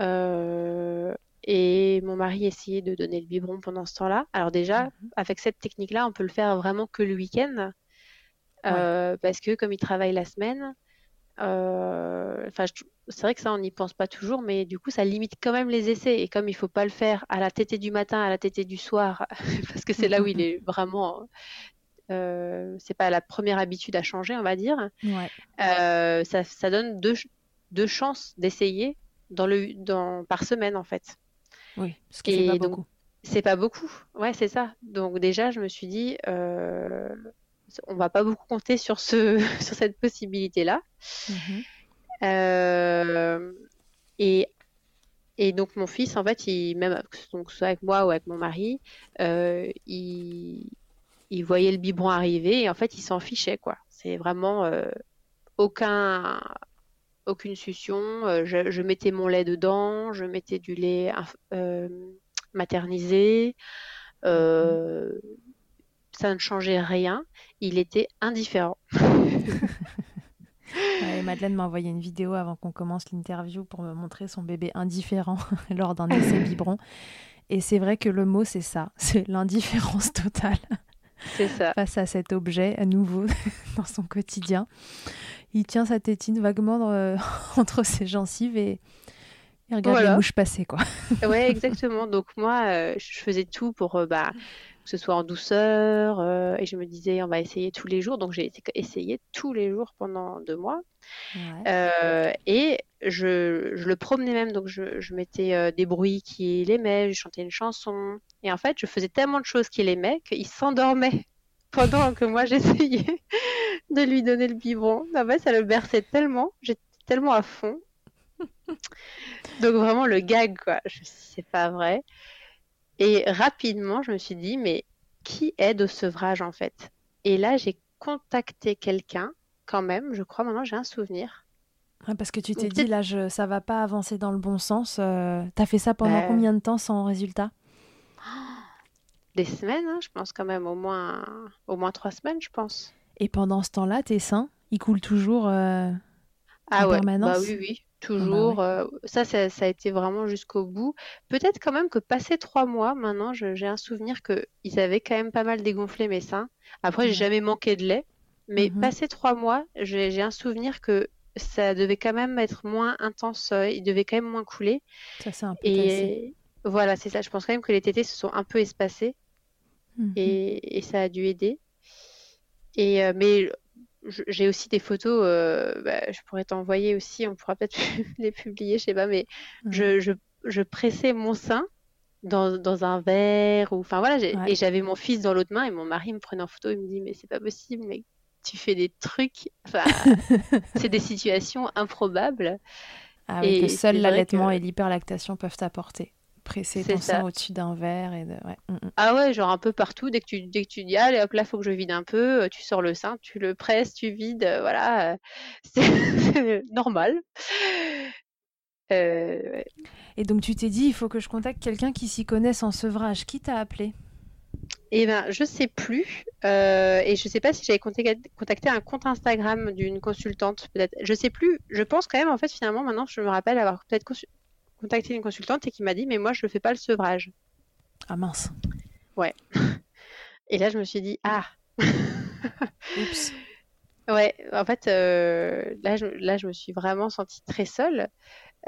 euh, et mon mari essayait de donner le biberon pendant ce temps-là. Alors déjà, Mhm. avec cette technique-là, on peut le faire vraiment que le week-end euh, parce que comme il travaille la semaine, euh, c'est vrai que ça, on n'y pense pas toujours, mais du coup, ça limite quand même les essais. Et comme il faut pas le faire à la tétée du matin, à la tétée du soir, parce que c'est là où il est vraiment, euh, c'est pas la première habitude à changer, on va dire. Ouais. Euh, ça, ça donne deux, deux chances d'essayer dans le, dans, par semaine en fait. Oui, ce qui fait pas donc, beaucoup. c'est pas beaucoup. Ouais, c'est ça. Donc déjà, je me suis dit, euh, on va pas beaucoup compter sur ce, sur cette possibilité-là. Mhm. Euh, et, et donc mon fils, en fait, il, même donc, soit avec moi ou avec mon mari, euh, il, il voyait le biberon arriver et en fait, il s'en fichait, quoi. C'est vraiment euh, aucun, aucune succion. Euh, je, je mettais mon lait dedans, je mettais du lait euh, maternisé. Mhm. Ça ne changeait rien. Il était indifférent. Ouais, Madeleine m'a envoyé une vidéo avant qu'on commence l'interview pour me montrer son bébé indifférent lors d'un essai biberon. Et c'est vrai que le mot, c'est ça, c'est l'indifférence totale ça. face à cet objet à nouveau dans son quotidien. Il tient sa tétine vaguement euh, entre ses gencives et regarde les Voilà. mouches passer, quoi. Ouais, exactement. Donc moi, euh, je faisais tout pour euh, bah, que ce soit en douceur euh, et je me disais on va essayer tous les jours. Donc j'ai essayé tous les jours pendant deux mois Ouais. Euh, et je, je le promenais même. Donc je, je mettais euh, des bruits qu'il aimait, je chantais une chanson et en fait je faisais tellement de choses qu'il aimait qu'il s'endormait pendant que moi j'essayais de lui donner le biberon. En fait, ça le berçait tellement, j'étais tellement à fond. Donc vraiment le gag quoi. Je me suis dit, c'est pas vrai. Et rapidement, je me suis dit, mais qui aide au sevrage en fait? Et là, j'ai contacté quelqu'un, quand même, je crois, maintenant j'ai un souvenir. Ouais, parce que tu t'es dit, là, je, ça va pas avancer dans le bon sens. euh, T'as fait ça pendant Bah, combien de temps sans résultat? Des semaines, hein, je pense quand même au moins, au moins trois semaines, je pense. Et pendant ce temps-là, tes seins, ils coulent toujours euh, Ah en ouais, bah permanence? oui, oui, Ah bah toujours. ouais. euh, ça, ça, ça a été vraiment jusqu'au bout. Peut-être quand même que passé trois mois, maintenant, j'ai un souvenir que ils avaient quand même pas mal dégonflé mes seins. Après, j'ai jamais manqué de lait, mais Mhm. passé trois mois, j'ai un souvenir que ça devait quand même être moins intense. euh, il devait quand même moins couler. Ça, c'est un peu tassé. Et voilà, c'est ça. Je pense quand même que les tétés se sont un peu espacés Mhm. et, et ça a dû aider. Et euh, mais j'ai aussi des photos, euh, bah, je pourrais t'envoyer aussi, on pourra peut-être les publier, je sais pas, mais Ouais. je, je, je pressais mon sein dans, dans un verre, ou enfin voilà, Ouais. et j'avais mon fils dans l'autre main et mon mari me prenait en photo, il me dit, mais c'est pas possible, mais tu fais des trucs, enfin, c'est des situations improbables. Ah oui, Et que seul l'allaitement que- et l'hyperlactation peuvent t'apporter. Presser ton sein ça. au-dessus d'un verre et de... ouais. mm, mm. Ah ouais, genre un peu partout, dès que tu, dès que tu dis, allez hop là, faut que je vide un peu, euh, tu sors le sein, tu le presses, tu vides, euh, voilà, euh, c'est c'est normal. Euh, ouais. Et donc tu t'es dit, il faut que je contacte quelqu'un qui s'y connaisse en sevrage. Qui t'a appelé? Eh ben, je sais plus, euh, et je sais pas si j'avais contacté, un compte Instagram d'une consultante, peut-être. Je sais plus. Je pense quand même, en fait, finalement, maintenant, je me rappelle avoir peut-être contacté une consultante et qui m'a dit, mais moi, je fais pas le sevrage. Ah mince. Et là, je me suis dit, ah. Oups. Ouais, en fait, euh, là, je, là, je me suis vraiment sentie très seule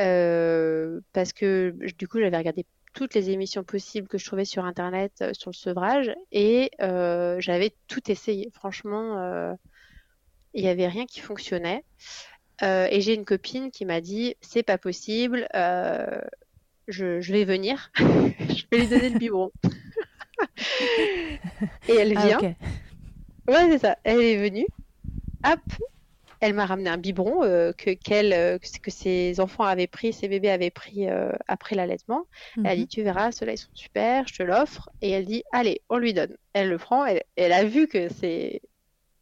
euh, parce que du coup, j'avais regardé toutes les émissions possibles que je trouvais sur Internet euh, sur le sevrage et euh, j'avais tout essayé. Franchement, euh, il n'y avait rien qui fonctionnait. Et j'ai une copine qui m'a dit, c'est pas possible, je, je vais venir, je vais lui donner le biberon. Et elle Ah vient. Ouais, c'est ça. Elle est venue. Hop, elle m'a ramené un biberon euh, que, qu'elle, euh, que ses enfants avaient pris, ses bébés avaient pris euh, après l'allaitement. Elle a Mhm. dit, tu verras, ceux-là, ils sont super, je te l'offre. Et elle dit, allez, on lui donne. Elle le prend, elle, elle a vu que c'est,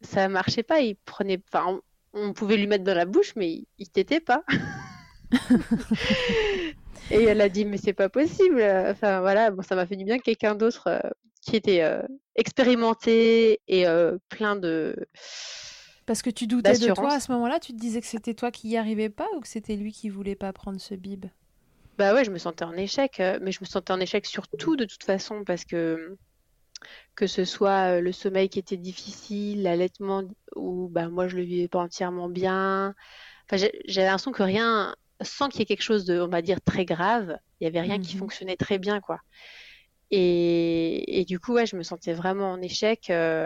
ça marchait pas. Il prenait, enfin, on, on pouvait lui mettre dans la bouche, mais il, il tétait pas. Et elle a dit, mais c'est pas possible. Enfin, voilà, bon, ça m'a fait du bien que quelqu'un d'autre euh, qui était euh, expérimenté et euh, plein de. Parce que tu doutais de toi à ce moment-là, tu te disais que c'était toi qui y arrivais pas ou que c'était lui qui voulait pas prendre ce bib? Bah ouais, je me sentais en échec, euh, mais je me sentais en échec surtout de toute façon parce que que ce soit euh, le sommeil qui était difficile, l'allaitement où bah moi je le vivais pas entièrement bien. Enfin, j'avais l'impression que rien, sans qu'il y ait quelque chose de, on va dire, très grave, il y avait rien qui Mhm. fonctionnait très bien, quoi. Et, et du coup, ouais, je me sentais vraiment en échec. euh,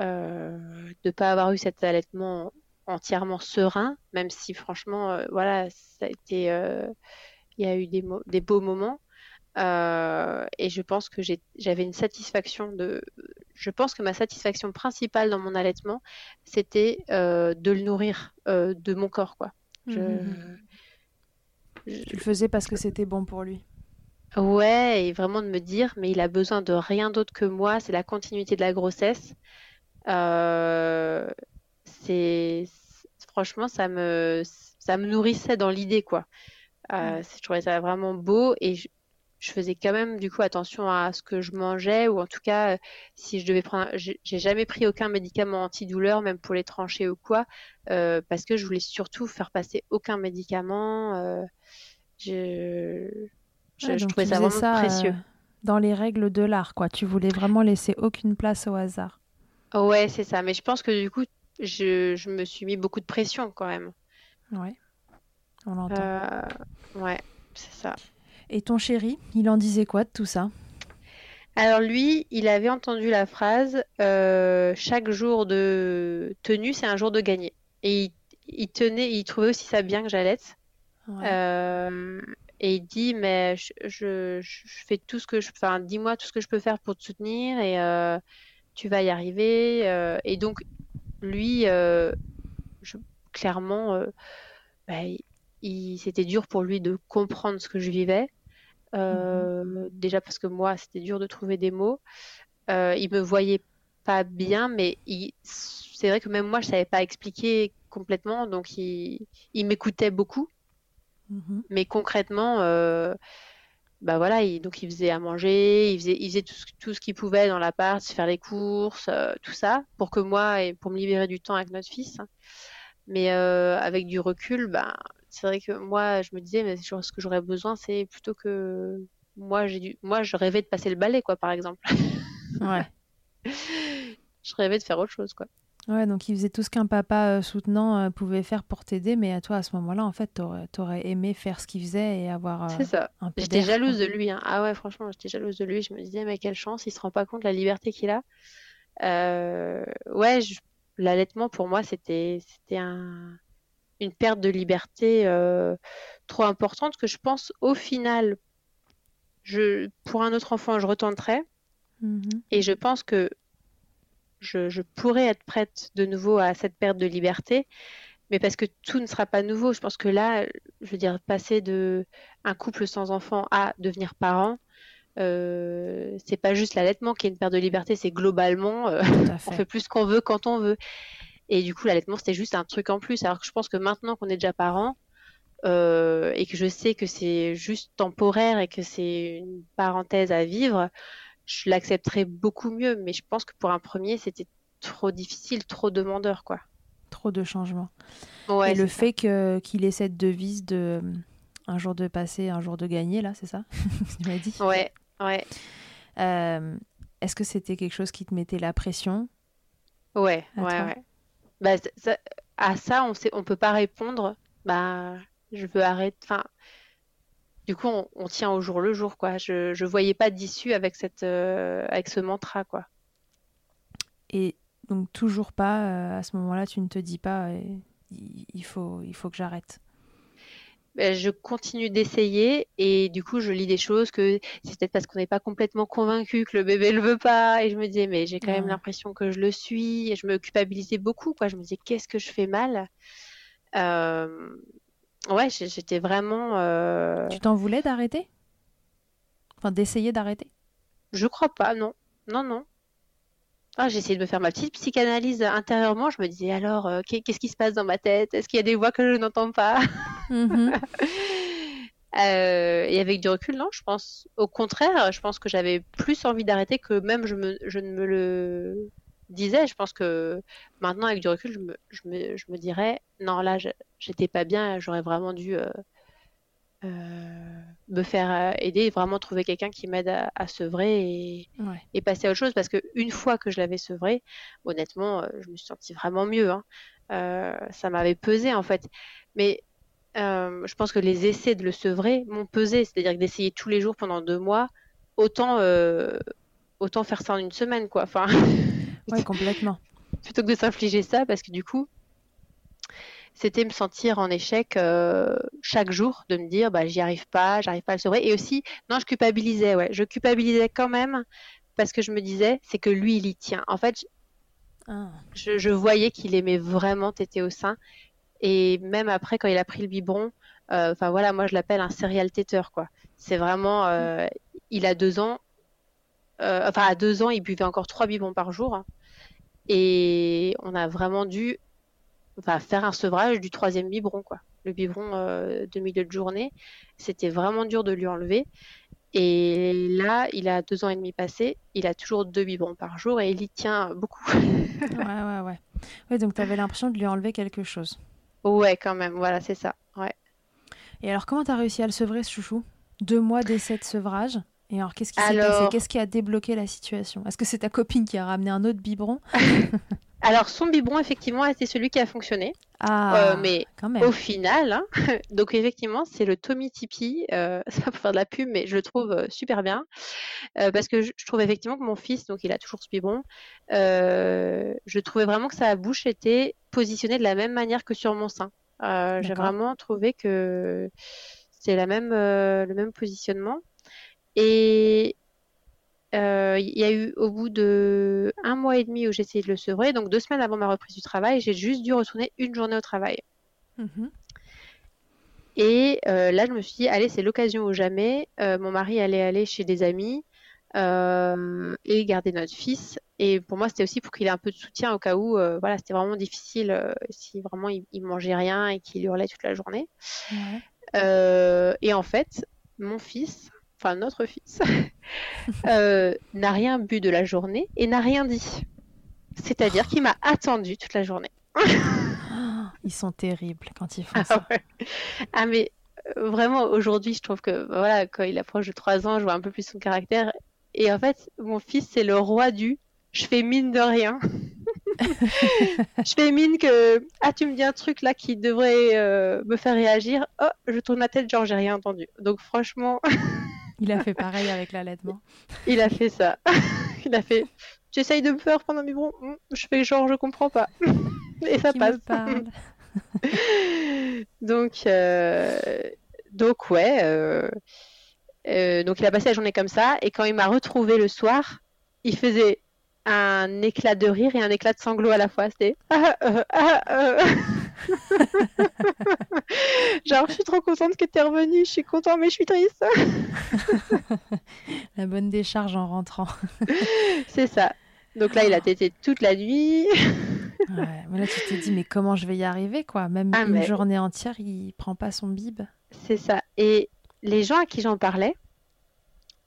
euh, de pas avoir eu cet allaitement entièrement serein, même si franchement, euh, voilà, ça a été, euh, il y a eu des, beaux moments. Euh, et je pense que j'avais une satisfaction de, je pense que ma satisfaction principale dans mon allaitement, c'était euh, de le nourrir euh, de mon corps, quoi. Je- Mhm. je- Tu le faisais parce que c'était bon pour lui. Ouais, et vraiment de me dire, mais il a besoin de rien d'autre que moi, c'est la continuité de la grossesse. Euh, c'est franchement, ça me ça me nourrissait dans l'idée, quoi. Euh, je trouvais ça vraiment beau et je, je faisais quand même du coup attention à ce que je mangeais ou en tout cas euh, si je devais prendre, j'ai j'ai jamais pris aucun médicament antidouleur, même pour les tranchées ou quoi, euh, parce que je voulais surtout faire passer aucun médicament. euh, je je, Ouais, je donc trouvais ça faisais vraiment ça, précieux. euh, dans les règles de l'art, quoi. Tu voulais vraiment laisser aucune place au hasard. Ouais, c'est ça. Mais je pense que du coup, je, je me suis mis beaucoup de pression quand même. Ouais. On l'entend. Euh, ouais, c'est ça. Et ton chéri, il en disait quoi de tout ça? Alors lui, il avait entendu la phrase euh, chaque jour de tenue, c'est un jour de gagné. Et il, il tenait, il trouvait aussi ça bien que j'allaite. Euh, et il dit, mais je, fais tout ce que je... Enfin, dis-moi tout ce que je peux faire pour te soutenir et euh, tu vas y arriver. Euh. et donc, lui, clairement, bah, c'était dur pour lui de comprendre ce que je vivais. Mmh déjà parce que moi, c'était dur de trouver des mots. il me voyait pas bien, mais c'est vrai que même moi, je savais pas expliquer complètement, donc il, m'écoutait beaucoup. Mhm. Mais concrètement, euh, bah voilà, il, donc il faisait à manger, il faisait, il faisait tout, ce qu'il pouvait dans l'appart, faire les courses, euh, tout ça, pour que moi, et pour me libérer du temps avec notre fils. Mais euh, avec du recul, bah, c'est vrai que moi, je me disais, mais ce que j'aurais besoin, c'est plutôt que moi, j'ai dû, moi, je rêvais de passer le balai, quoi, par exemple. Ouais. je rêvais de faire autre chose, quoi. Ouais, donc il faisait tout ce qu'un papa euh, soutenant euh, pouvait faire pour t'aider, mais à toi, à ce moment-là, en fait, t'aurais aurais aimé faire ce qu'il faisait et avoir euh, C'est ça. J'étais jalouse de lui. Hein. Ah ouais, franchement, j'étais jalouse de lui. Je me disais, mais quelle chance, il se rend pas compte de la liberté qu'il a. Ouais, l'allaitement, pour moi, c'était c'était un... une perte de liberté trop importante que je pense, au final, je... pour un autre enfant, je retenterais. Mmh et je pense que je, pourrais être prête de nouveau à cette perte de liberté, mais parce que tout ne sera pas nouveau. Je pense que là, je veux dire, passer de un couple sans enfant à devenir parent, euh, c'est pas juste l'allaitement qui est une perte de liberté, c'est globalement, euh, on fait plus qu'on veut quand on veut. Et du coup, l'allaitement, c'était juste un truc en plus. Alors que je pense que maintenant qu'on est déjà parent, euh, et que je sais que c'est juste temporaire et que c'est une parenthèse à vivre, je l'accepterais beaucoup mieux. Mais je pense que pour un premier, c'était trop difficile, trop demandeur, quoi. Trop de changements. et le fait qu'il ait cette devise de un jour de passer, un jour de gagner, là, c'est ça? Tu m'as dit? Ouais, ouais. Euh, est-ce que c'était quelque chose qui te mettait la pression? Ouais, ouais, ouais. Bah, à ça, on sait, on peut pas répondre. Bah, je veux arrêter. Enfin, du coup, on, tient au jour le jour, quoi. Je, je voyais pas d'issue avec cette, euh, avec ce mantra, quoi. Et donc toujours pas, euh, à ce moment-là, tu ne te dis pas, euh, il faut, il faut que j'arrête. Ben, je continue d'essayer et du coup je lis des choses que c'est peut-être parce qu'on n'est pas complètement convaincu que le bébé le veut pas et je me disais mais j'ai quand même l'impression que je le suis et je me culpabilisais beaucoup quoi je me disais qu'est-ce que je fais mal? Ouais, j'étais vraiment. Euh, tu t'en voulais d'arrêter? Enfin, d'essayer d'arrêter? Je crois pas, non. Non, non. Ah, j'ai essayé de me faire ma petite psychanalyse intérieurement. Je me disais alors, euh, qu'est-ce qui se passe dans ma tête? Est-ce qu'il y a des voix que je n'entends pas? Mhm. euh, Et avec du recul, non, je pense. Au contraire, je pense que j'avais plus envie d'arrêter que même je, me, je ne me le disais. Je pense que maintenant, avec du recul, je me, je me, je me dirais, non, là, j'étais pas bien, j'aurais vraiment dû euh, euh, me faire euh, aider, vraiment trouver quelqu'un qui m'aide à, à, sevrer et, et, passer à autre chose. Parce qu'une fois que je l'avais sevré, honnêtement, je me suis sentie vraiment mieux. Hein. ça m'avait pesé, en fait. Mais je pense que les essais de le sevrer m'ont pesé. C'est-à-dire que d'essayer tous les jours pendant deux mois, autant, autant faire ça en une semaine, quoi. Enfin... Oui, complètement. Plutôt que de s'infliger ça, parce que du coup, c'était me sentir en échec euh, chaque jour, de me dire, bah, j'y arrive pas, j'arrive pas à le sauver. Et aussi, non, je culpabilisais, ouais, je culpabilisais quand même, parce que je me disais, c'est que lui, il y tient. En fait, ah. je, voyais qu'il aimait vraiment téter au sein. Et même après, quand il a pris le biberon, euh, enfin voilà, moi je l'appelle un serial téteur, quoi. C'est vraiment, euh, il a deux ans, enfin à deux ans, il buvait encore trois biberons par jour. Hein. Et on a vraiment dû faire un sevrage du troisième biberon, quoi. Le biberon euh, de milieu de journée. C'était vraiment dur de lui enlever. Et là, il a deux ans et demi passé, il a toujours deux biberons par jour et il y tient beaucoup. ouais, ouais, ouais. Ouais, donc tu avais l'impression de lui enlever quelque chose. Ouais, quand même, voilà, c'est ça. Ouais. Et alors, comment tu as réussi à le sevrer, ce chouchou? Deux mois d'essai de sevrage et alors, qu'est-ce qui s'est passé? Qu'est-ce qui a débloqué la situation? Est-ce que c'est ta copine qui a ramené un autre biberon? Alors, son biberon, effectivement, c'est celui qui a fonctionné. Ah, euh, mais au final, hein, donc effectivement, c'est le Tommy Tipeee. Euh, c'est pas pour faire de la pub, mais je le trouve euh, super bien. Euh, parce que je, trouve effectivement que mon fils, donc il a toujours ce biberon, je trouvais vraiment que sa bouche était positionnée de la même manière que sur mon sein. J'ai vraiment trouvé que c'est la même, le même positionnement. Et euh, il y a eu au bout de un mois et demi où j'ai essayé de le sevrer, donc deux semaines avant ma reprise du travail, j'ai juste dû retourner une journée au travail. Mhm. Et euh, là, je me suis dit, allez, c'est l'occasion ou jamais. Euh, mon mari allait aller chez des amis et garder notre fils. Et pour moi, c'était aussi pour qu'il ait un peu de soutien au cas où, voilà, c'était vraiment difficile si vraiment il, il mangeait rien et qu'il hurlait toute la journée. Et en fait, mon fils, enfin notre fils, euh, n'a rien bu de la journée et n'a rien dit. C'est-à-dire qu'il m'a attendu toute la journée. Ils sont terribles quand ils font Ah ça. ouais. Ah mais euh, vraiment aujourd'hui je trouve que voilà quand il approche de 3 ans je vois un peu plus son caractère et en fait mon fils c'est le roi du je fais mine de rien. je fais mine que ah tu me dis un truc là qui devrait euh, me faire réagir oh je tourne la tête genre j'ai rien entendu donc franchement Il a fait pareil avec l'allaitement. il a fait ça il a fait tu essayes de me faire prendre un biberon Hum, je fais genre je comprends pas et ça Qui passe me parle donc, euh, donc ouais. euh, euh, donc il a passé la journée comme ça et quand il m'a retrouvé le soir, il faisait un éclat de rire et un éclat de sanglots à la fois. C'était genre je suis trop contente que tu es revenu, je suis contente mais je suis triste. La bonne décharge en rentrant. C'est ça. Donc là il a tété toute la nuit. Ouais, mais là, tu t'es dit, mais comment je vais y arriver, quoi? Même Ah, une mais- journée entière, il prend pas son bib. C'est ça. Et les gens à qui j'en parlais,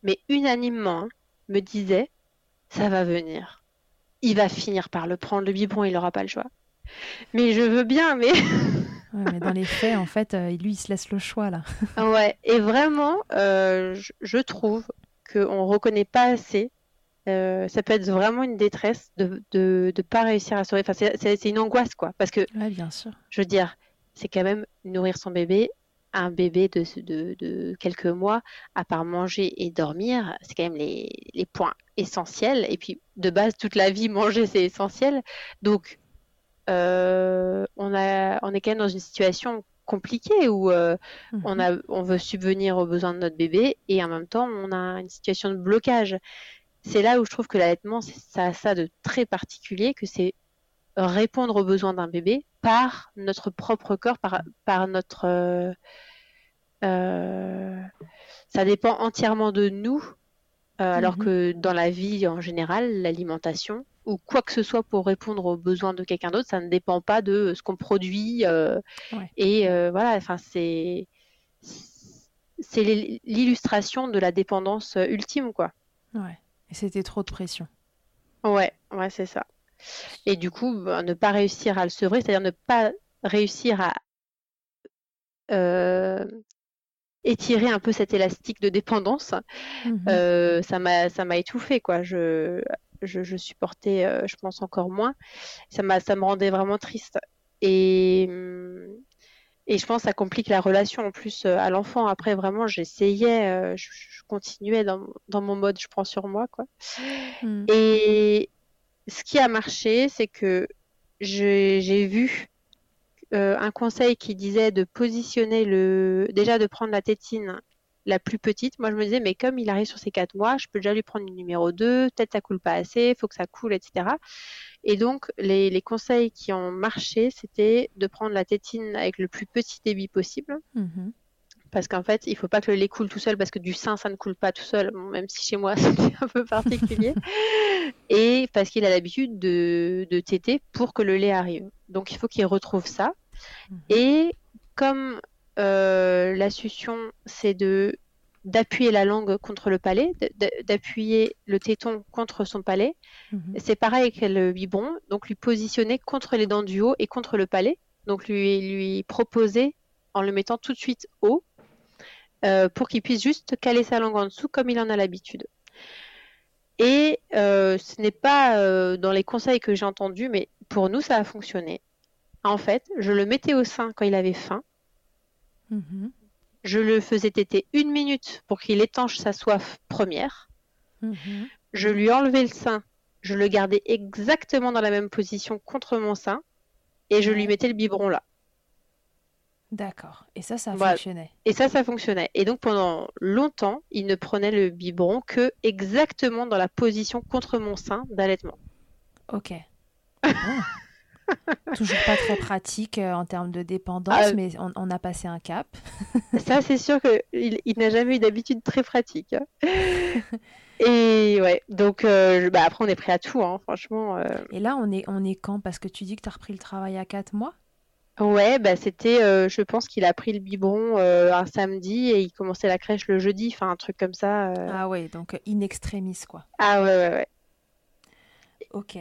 mais unanimement, hein, me disaient, ça va venir. Il va finir par le prendre, le biberon, il n'aura pas le choix. Mais je veux bien, mais... Ouais, mais dans les faits, en fait, euh, lui, il se laisse le choix, là. ouais. Et vraiment, euh, je, je trouve qu'on ne reconnaît pas assez. euh, ça peut être vraiment une détresse de de, de pas réussir à se Enfin, c'est une angoisse, quoi. Parce que Ouais, bien sûr. je veux dire, c'est quand même nourrir son bébé. Un bébé de, de, de quelques mois, à part manger et dormir, c'est quand même les, les points essentiels. Et puis, de base, toute la vie, manger, c'est essentiel. Donc, euh, on a, on est quand même dans une situation compliquée où euh, Mhm. on a, on veut subvenir aux besoins de notre bébé et en même temps, on a une situation de blocage. C'est là où je trouve que l'allaitement, ça a ça de très particulier, que c'est répondre aux besoins d'un bébé par notre propre corps, par, par notre... euh, euh, ça dépend entièrement de nous, euh, alors Mhm. que dans la vie en général, l'alimentation ou quoi que ce soit pour répondre aux besoins de quelqu'un d'autre, ça ne dépend pas de ce qu'on produit. euh, Ouais. Et euh, voilà, enfin, c'est c'est l'il- l'illustration de la dépendance euh, ultime, quoi. Ouais. Et c'était trop de pression. Ouais, ouais, c'est ça. Et du coup, ben, ne pas réussir à le sevrer, c'est-à-dire ne pas réussir à euh, étirer un peu cet élastique de dépendance, euh, ça m'a ça m'a étouffée, quoi. Je, je, je supportais, euh, je pense, encore moins. Ça m'a ça me rendait vraiment triste. Et, et je pense que ça complique la relation en plus euh, à l'enfant. Après, vraiment, j'essayais, euh, je, je continuais dans, dans mon mode je prends sur moi, quoi. Mhm. Et ce qui a marché, c'est que j'ai j'ai vu euh, un conseil qui disait de positionner le, déjà de prendre la tétine la plus petite. Moi, je me disais, mais comme il arrive sur ses quatre mois, je peux déjà lui prendre une numéro 2, peut-être ça coule pas assez, faut que ça coule, etc. Et donc, les, les conseils qui ont marché, c'était de prendre la tétine avec le plus petit débit possible. Mhm. Parce qu'en fait, il faut pas que le lait coule tout seul, parce que du sein, ça ne coule pas tout seul, bon, même si chez moi, c'est un peu particulier. Et parce qu'il a l'habitude de, de téter pour que le lait arrive. Donc, il faut qu'il retrouve ça. Mhm. Et comme euh, la succion, c'est de d'appuyer la langue contre le palais, d'appuyer le téton contre son palais, Mhm. c'est pareil avec le biberon, donc lui positionner contre les dents du haut et contre le palais, donc lui, lui proposer en le mettant tout de suite haut euh, pour qu'il puisse juste caler sa langue en dessous comme il en a l'habitude. Et euh, ce n'est pas euh, dans les conseils que j'ai entendus, mais pour nous, ça a fonctionné. En fait, je le mettais au sein quand il avait faim, Mhm. je le faisais téter une minute pour qu'il étanche sa soif première, Mhm. je lui enlevais le sein, je le gardais exactement dans la même position contre mon sein et je lui mettais le biberon là. D'accord. Et ça, ça Voilà. fonctionnait. Et ça, ça fonctionnait. Et donc pendant longtemps, il ne prenait le biberon que exactement dans la position contre mon sein d'allaitement. Ok. Bon? Toujours pas très pratique euh, en termes de dépendance, Ah. mais on, on a passé un cap. Ça, c'est sûr qu'il il, n'a jamais eu d'habitude très pratique. hein. Et ouais, donc euh, bah, après on est prêt à tout, hein, franchement. euh. Et là, on est, on est quand? Parce que tu dis que tu as repris le travail à 4 mois? Ouais, bah c'était, euh, je pense qu'il a pris le biberon euh, un samedi et il commençait la crèche le jeudi, enfin un truc comme ça. euh. Ah ouais, donc in extremis, quoi. Ah ouais, ouais, ouais. Ok.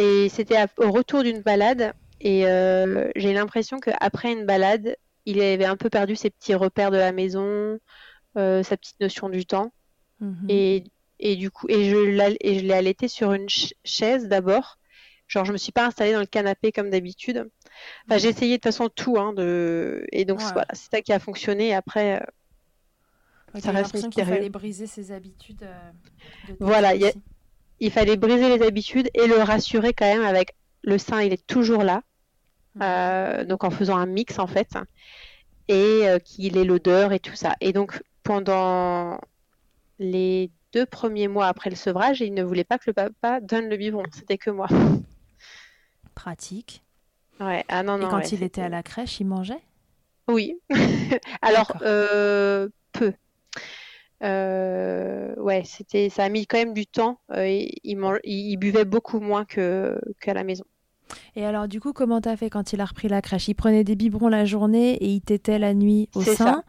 Et c'était au retour d'une balade et euh, j'ai l'impression qu'après une balade, il avait un peu perdu ses petits repères de la maison, euh, sa petite notion du temps. Mhm. Et, et du coup, et je l'ai allaité sur une ch- chaise d'abord. Genre, je me suis pas installée dans le canapé comme d'habitude. Enfin, j'ai essayé de toute façon tout, hein, de... et donc Ouais. voilà, c'est ça qui a fonctionné. Après, euh, Ok, ça reste mystérieux. fallait briser ses habitudes euh, de Voilà, il y a-. il fallait briser les habitudes et le rassurer quand même avec le sein, il est toujours là. Mhm. Euh, donc en faisant un mix en fait, et euh, qu'il ait l'odeur et tout ça. Et donc pendant les deux premiers mois après le sevrage, il ne voulait pas que le papa donne le biberon, c'était que moi. Pratique. Ouais, ah non, Et quand ouais, il était à la crèche, il mangeait? Oui. Alors, euh, peu. Euh, ouais, c'était, ça a mis quand même du temps. Euh, il, il man- il- il buvait beaucoup moins que qu'à la maison. Et alors, du coup, comment t'as fait quand il a repris la crèche? Il prenait des biberons la journée et il tétait la nuit au sein? ça.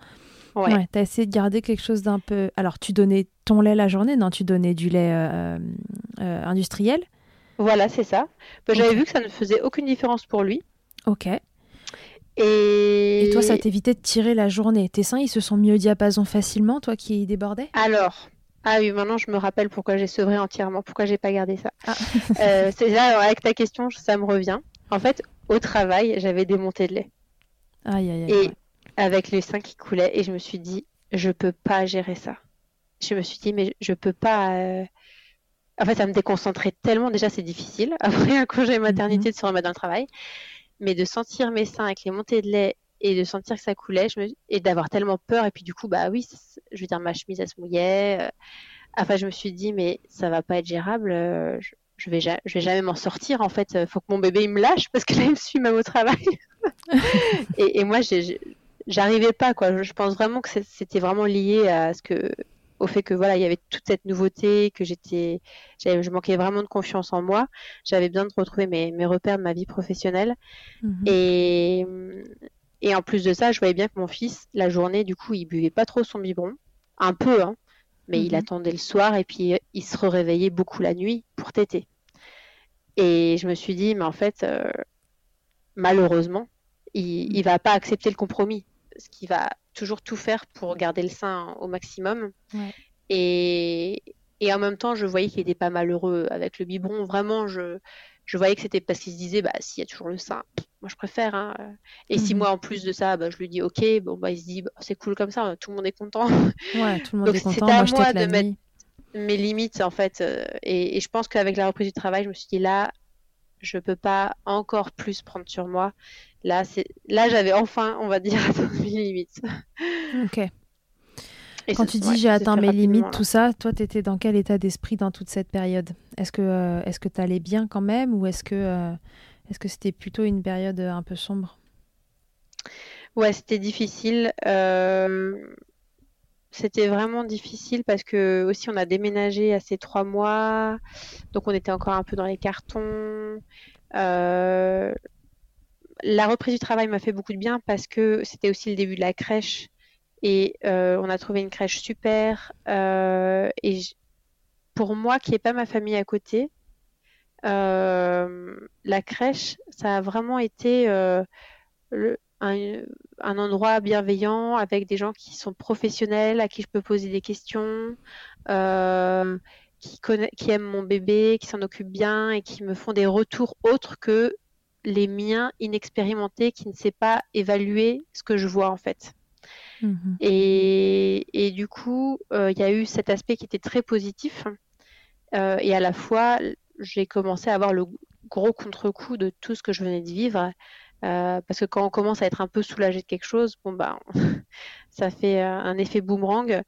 Ouais. Ouais, t'as essayé de garder quelque chose d'un peu. Alors, tu donnais ton lait la journée? Non, tu donnais du lait euh, industriel? Voilà, c'est ça. Bah, J'avais vu que ça ne faisait aucune différence pour lui. Ok. Et, Et toi, ça t'évitait de tirer la journée. Tes seins, ils se sont mis au diapason facilement, toi qui débordais? Alors, ah oui, maintenant je me rappelle pourquoi j'ai sevré entièrement, pourquoi j'ai pas gardé ça. Ah. Euh, c'est là, avec ta question, ça me revient. En fait, au travail, j'avais des montées de lait Aïe, aïe, aïe. et avec le sein qui coulait, et je me suis dit, je peux pas gérer ça. Je me suis dit, mais je peux pas. euh, En fait, ça me déconcentrait tellement. Déjà, c'est difficile après un congé maternité de se remettre dans le travail, mais de sentir mes seins avec les montées de lait et de sentir que ça coulait, je me... et d'avoir tellement peur. Et puis du coup, bah oui, je veux dire, ma chemise, elle se mouillait. euh, Enfin, je me suis dit, mais ça va pas être gérable. euh, Je, je vais, ja- je vais jamais m'en sortir. En fait, Euh, faut que mon bébé il me lâche parce que là, il me suit même au travail. et, et moi, j'arrivais pas, quoi. Je- pense vraiment que c'était vraiment lié à ce que, au fait que voilà, il y avait toute cette nouveauté, que j'étais, je manquais vraiment de confiance en moi. J'avais besoin de retrouver mes, mes repères de ma vie professionnelle. Mhm. Et, et en plus de ça, je voyais bien que mon fils, la journée, du coup, il buvait pas trop son biberon. Un peu, hein. Mais il Mhm. attendait le soir et puis euh, il se réveillait beaucoup la nuit pour téter. Et je me suis dit, mais en fait, euh, malheureusement, il, il va pas accepter le compromis. Parce qu'il va toujours tout faire pour garder le sein au maximum. Ouais. Et, et en même temps, je voyais qu'il était pas malheureux avec le biberon. Vraiment, je, je voyais que c'était parce qu'il se disait, bah, s'il y a toujours le sein, moi je préfère. hein. Et si Mhm. moi, en plus de ça, bah, je lui dis, ok, bon, bah, il se dit, bah, c'est cool comme ça, tout le monde est content. Ouais, tout le monde Donc, est content. c'était à Moi, je de mettre- nuit. Mes limites, en fait. euh, et, et je pense qu'avec la reprise du travail, je me suis dit, là, je peux pas encore plus prendre sur moi. Là, là, j'avais enfin, on va dire, atteint mes limites. Ok. Et Quand ça- tu dis ouais, j'ai atteint mes limites, tout ça, toi, tu étais dans quel état d'esprit dans toute cette période? Est-ce que euh, est-ce que tu allais bien quand même ou est-ce que euh, est-ce que c'était plutôt une période euh, un peu sombre? Ouais, c'était difficile. euh, C'était vraiment difficile parce que aussi on a déménagé à ces trois mois, donc on était encore un peu dans les cartons. La reprise du travail m'a fait beaucoup de bien parce que c'était aussi le début de la crèche et euh, on a trouvé une crèche super. euh, et pour moi, qui n'ai pas ma famille à côté, euh, la crèche, ça a vraiment été un, endroit bienveillant avec des gens qui sont professionnels, à qui je peux poser des questions, qui aiment mon bébé, qui s'en occupent bien et qui me font des retours autres que les miens inexpérimentés qui ne sait pas évaluer ce que je vois en fait. Mhm. Et, et du coup, euh, il y a eu cet aspect qui était très positif. Euh, et à la fois, j'ai commencé à avoir le gros contre-coup de tout ce que je venais de vivre. parce que quand on commence à être un peu soulagé de quelque chose, bon bah, ça fait un effet boomerang.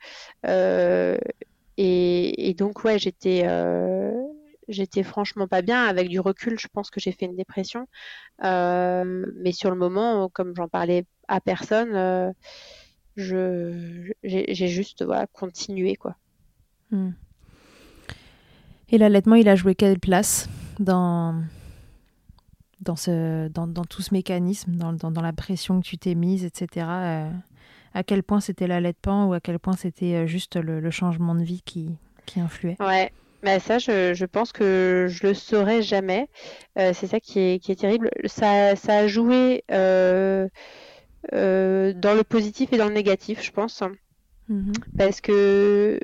Et, et, donc ouais, j'étais j'étais franchement pas bien. Avec du recul, je pense que j'ai fait une dépression. Euh, mais sur le moment, comme j'en parlais à personne, euh, je j'ai juste voilà, continué quoi. Hmm. Et l'allaitement, il a joué quelle place dans dans ce dans, dans tout ce mécanisme, dans, dans, dans, la pression que tu t'es mise, etc. Euh, à quel point c'était l'allaitement ou à quel point c'était juste le, le, changement de vie qui qui influait? Ouais, mais ça, je, je, pense que je le saurais jamais. Euh, c'est ça qui est, qui est, terrible. Ça, ça a joué euh, euh, dans le positif et dans le négatif, je pense. Mm-hmm. Parce que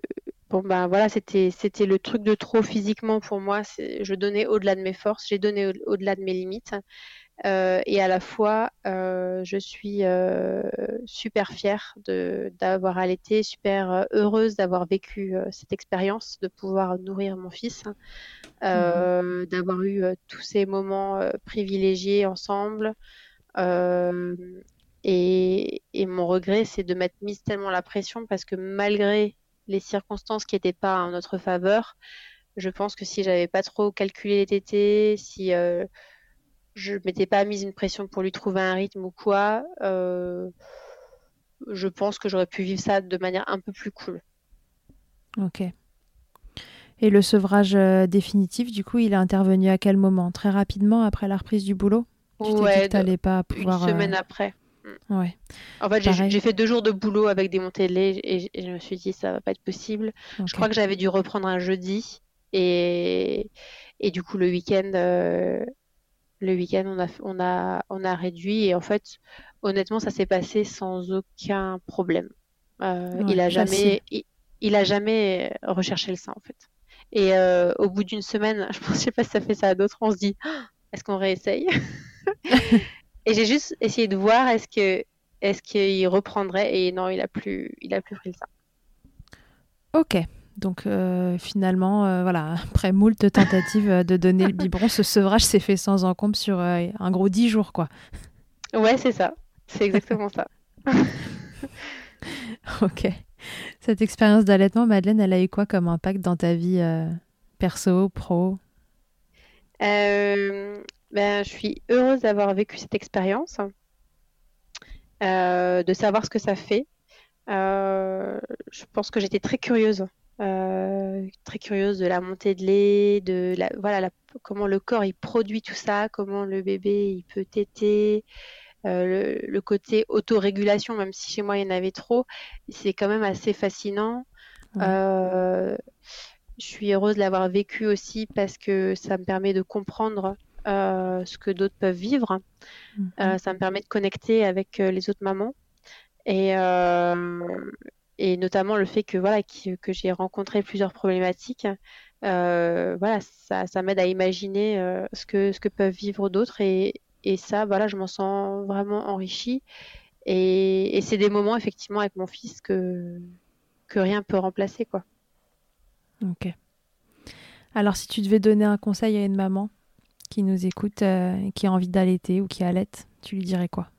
bon ben voilà, c'était c'était le truc de trop physiquement pour moi. Je donnais au-delà de mes forces, j'ai donné au-delà de mes limites. Euh, et à la fois, euh, je suis euh, super fière d'avoir allaité, super heureuse d'avoir vécu cette expérience, de pouvoir nourrir mon fils, mmh d'avoir eu tous ces moments privilégiés ensemble. Et, et, mon regret, c'est de m'être mise tellement la pression parce que malgré les circonstances qui n'étaient pas en notre faveur, je pense que si j'avais pas trop calculé les tétés, si je m'étais pas mise une pression pour lui trouver un rythme ou quoi. Euh, je pense que j'aurais pu vivre ça de manière un peu plus cool. Ok. Et le sevrage euh, définitif, du coup, il est intervenu à quel moment? Très rapidement après la reprise du boulot? Tu ouais, t'es dit pas pouvoir. Une semaine euh, après. Mm. Ouais. En fait, j'ai fait deux jours de boulot avec des montées de lait et, je me suis dit ça va pas être possible. Je crois que j'avais dû reprendre un jeudi et, et du coup le week-end le week-end, on a, on, a, on a réduit et en fait, honnêtement, ça s'est passé sans aucun problème. Euh, il a jamais, il, a jamais recherché le sein en fait. Et euh, au bout d'une semaine, je ne sais pas si ça fait ça à d'autres, on se dit, oh, est-ce qu'on réessaye? Et j'ai juste essayé de voir est-ce que, est-ce qu'il reprendrait? Et non, il a plus, il a plus pris le sein. Ok. Donc euh, finalement, euh, voilà, après moult tentatives euh, de donner le biberon, ce sevrage s'est fait sans encombre sur un gros dix jours, quoi. Ouais, c'est ça. C'est exactement ça. ok. Cette expérience d'allaitement, Madeleine, elle a eu quoi comme impact dans ta vie perso, pro? Ben, Je suis heureuse d'avoir vécu cette expérience, de savoir ce que ça fait. je pense que j'étais très curieuse très curieuse de la montée de lait, de la, voilà comment le corps il produit tout ça, comment le bébé il peut téter, euh, le, côté autorégulation, même si chez moi il y en avait trop, c'est quand même assez fascinant. Euh, je suis heureuse de l'avoir vécu aussi parce que ça me permet de comprendre ce que d'autres peuvent vivre. Mhm. ça me permet de connecter avec les autres mamans. Et, et notamment le fait que voilà que, j'ai rencontré plusieurs problématiques euh, voilà ça, ça m'aide à imaginer euh, ce que ce que peuvent vivre d'autres. Et, et ça voilà je m'en sens vraiment enrichie. Et, et c'est des moments effectivement avec mon fils que que rien peut remplacer quoi. Ok. Alors si tu devais donner un conseil à une maman qui nous écoute euh, qui a envie d'allaiter ou qui allait tu lui dirais quoi?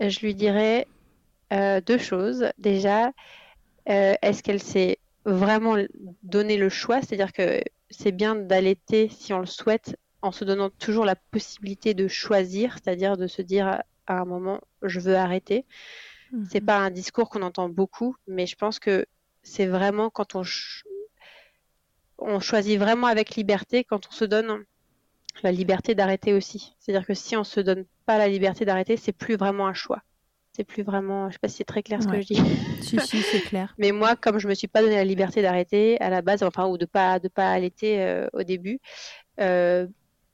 Je lui dirais euh, deux choses. Déjà, euh, est-ce qu'elle s'est vraiment donné le choix? C'est-à-dire que c'est bien d'allaiter si on le souhaite en se donnant toujours la possibilité de choisir, c'est-à-dire de se dire à un moment je veux arrêter. Ce C'est mhm. pas un discours qu'on entend beaucoup, mais je pense que c'est vraiment quand on, on choisit vraiment avec liberté, quand on se donne la liberté d'arrêter aussi. C'est-à-dire que si on se donne pas la liberté d'arrêter, c'est plus vraiment un choix c'est plus vraiment. Je sais pas si c'est très clair ce que je dis. si, si, c'est clair. Mais moi, comme je me suis pas donné la liberté d'arrêter à la base, enfin, ou de pas de pas allaiter euh, au début, euh,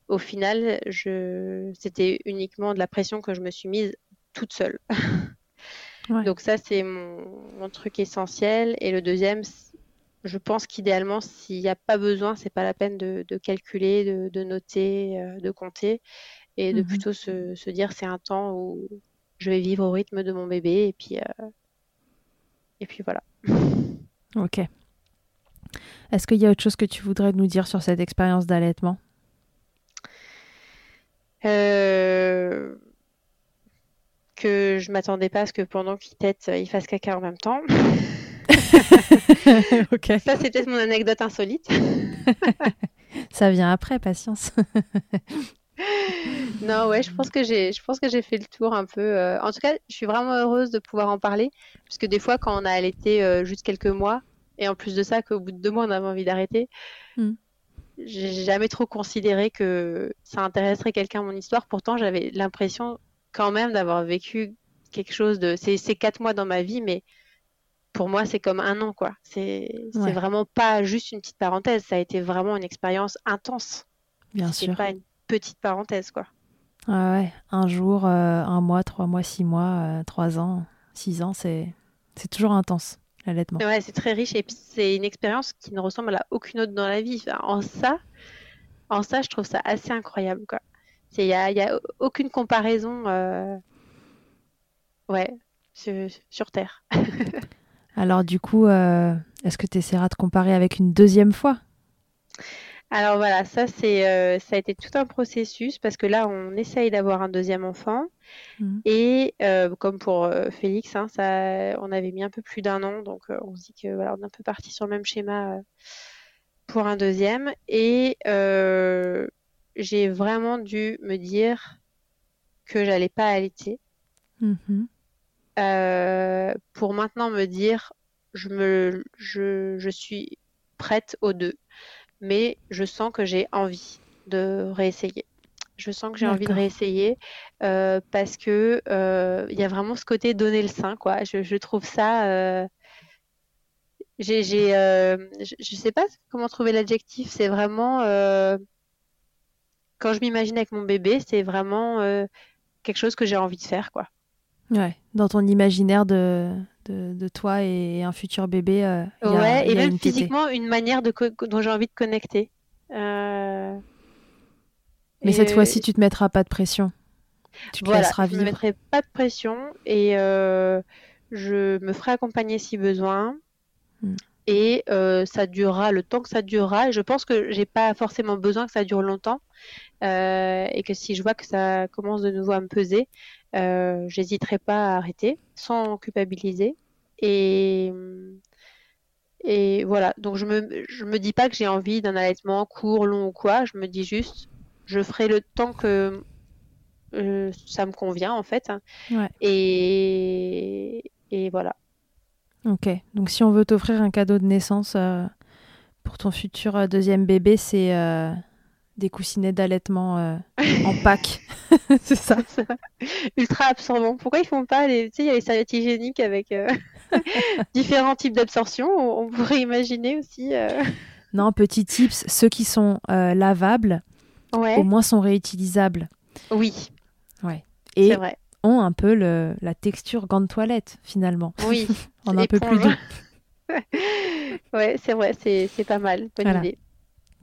au final, je... c'était uniquement de la pression que je me suis mise toute seule. Donc ça, c'est mon... truc essentiel. Et le deuxième, je pense qu'idéalement, s'il n'y a pas besoin, c'est pas la peine de, calculer, de, noter, euh, de compter, et de mhm. plutôt se, se dire c'est un temps où je vais vivre au rythme de mon bébé et puis euh, et puis voilà. Ok. Est-ce qu'il y a autre chose que tu voudrais nous dire sur cette expérience d'allaitement? Euh, que je m'attendais pas à ce que pendant qu'il tète, il fasse caca en même temps. ok. Ça, c'est peut-être mon anecdote insolite. Ça vient après, patience. Non, ouais, je pense que j'ai, je pense que j'ai fait le tour un peu. euh, En tout cas, je suis vraiment heureuse de pouvoir en parler, parce que des fois, quand on a allaité euh, juste quelques mois, et en plus de ça, qu'au bout de deux mois, on avait envie d'arrêter, Mm. j'ai jamais trop considéré que ça intéresserait quelqu'un mon histoire. Pourtant, j'avais l'impression quand même d'avoir vécu quelque chose de. C'est, c'est quatre mois dans ma vie, mais pour moi, c'est comme un an, quoi. C'est, c'est Ouais. vraiment pas juste une petite parenthèse. Ça a été vraiment une expérience intense. Bien sûr. pas une petite parenthèse, quoi. Ah ouais, un jour, euh, un mois, trois mois, six mois, euh, trois ans, six ans, c'est c'est toujours intense, l'allaitement. Ouais, c'est très riche et puis c'est une expérience qui ne ressemble à aucune autre dans la vie. Enfin, en ça, en ça, je trouve ça assez incroyable, quoi. Il y a, il y a aucune comparaison, euh, ouais, sur, sur Terre. Alors du coup, est-ce que tu essaieras de comparer avec une deuxième fois? Alors voilà, ça c'est, euh, ça a été tout un processus parce que là, on essaye d'avoir un deuxième enfant. Mhm. et euh, comme pour euh, Félix, hein, ça, on avait mis un peu plus d'un an, donc on se dit que voilà, on est un peu parti sur le même schéma pour un deuxième. Et j'ai vraiment dû me dire que j'allais pas allaiter. Mhm. pour maintenant me dire je me je, je suis prête aux deux mais je sens que j'ai envie de réessayer. Je sens que j'ai envie de réessayer euh, parce que euh, il y a vraiment ce côté donner le sein quoi. Je, je trouve ça euh, j'ai j'ai euh, je, sais pas comment trouver l'adjectif. C'est vraiment quand je m'imagine avec mon bébé c'est vraiment quelque chose que j'ai envie de faire quoi Ouais, dans ton imaginaire de, de, de toi et un futur bébé, euh, y a, et y a même une physiquement, une manière de dont j'ai envie de connecter. Euh, Mais et, cette fois-ci, tu te mettras pas de pression. Tu te voilà, laisseras je me vivre. mettrai pas de pression et euh, je me ferai accompagner si besoin. Mm. Et ça durera le temps que ça durera. Et je pense que j'ai pas forcément besoin que ça dure longtemps. Et que si je vois que ça commence de nouveau à me peser, euh, j'hésiterai pas à arrêter sans culpabiliser. Et, et voilà. Donc je me, je me dis pas que j'ai envie d'un allaitement court, long ou quoi. Je me dis juste, je ferai le temps que euh, ça me convient en fait. Ouais. Et, et voilà. Ok, donc si on veut t'offrir un cadeau de naissance euh, pour ton futur euh, deuxième bébé, c'est des coussinets d'allaitement euh, en pack. c'est ça Ultra absorbant. Pourquoi ils font pas les, tu sais, il y a les serviettes hygiéniques avec euh, différents types d'absorption? On, on pourrait imaginer aussi. euh, Non, petit tips, ceux qui sont lavables, Ouais. au moins sont réutilisables Oui, et c'est vrai. ont un peu le, la texture gant de toilette finalement, Oui. en un peu plus doux. Ouais, c'est vrai, c'est c'est pas mal. Bonne Voilà. idée.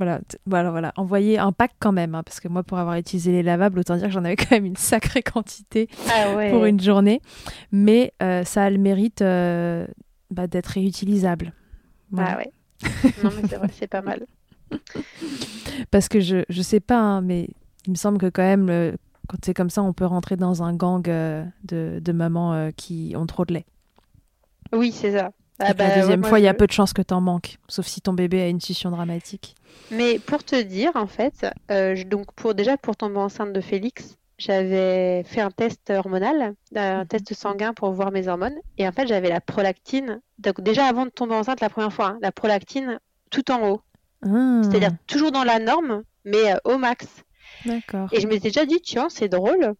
Voilà, voilà, voilà. Envoyer un pack quand même, hein, parce que moi, pour avoir utilisé les lavables, autant dire que j'en avais quand même une sacrée quantité Ah ouais. pour une journée. Mais euh, ça a le mérite euh, bah, d'être réutilisable. Voilà. Ah ouais. Non mais c'est vrai, c'est pas mal. Parce que je, je sais pas, hein, mais il me semble que quand même, le- quand c'est comme ça, on peut rentrer dans un gang euh, de, de mamans qui ont trop de lait. Oui, c'est ça. Ah Donc, bah, la deuxième ouais, fois, il y a peu de chances que t'en manques, sauf si ton bébé a une succion dramatique. Mais pour te dire, en fait, euh, je- donc pour déjà pour tomber enceinte de Félix, j'avais fait un test hormonal, un Mhm. test sanguin pour voir mes hormones, et en fait j'avais la prolactine. Donc déjà avant de tomber enceinte la première fois, hein, la prolactine tout en haut, Ah, c'est-à-dire toujours dans la norme, mais euh, au max. D'accord. Et je m'étais déjà dit, tiens, c'est drôle.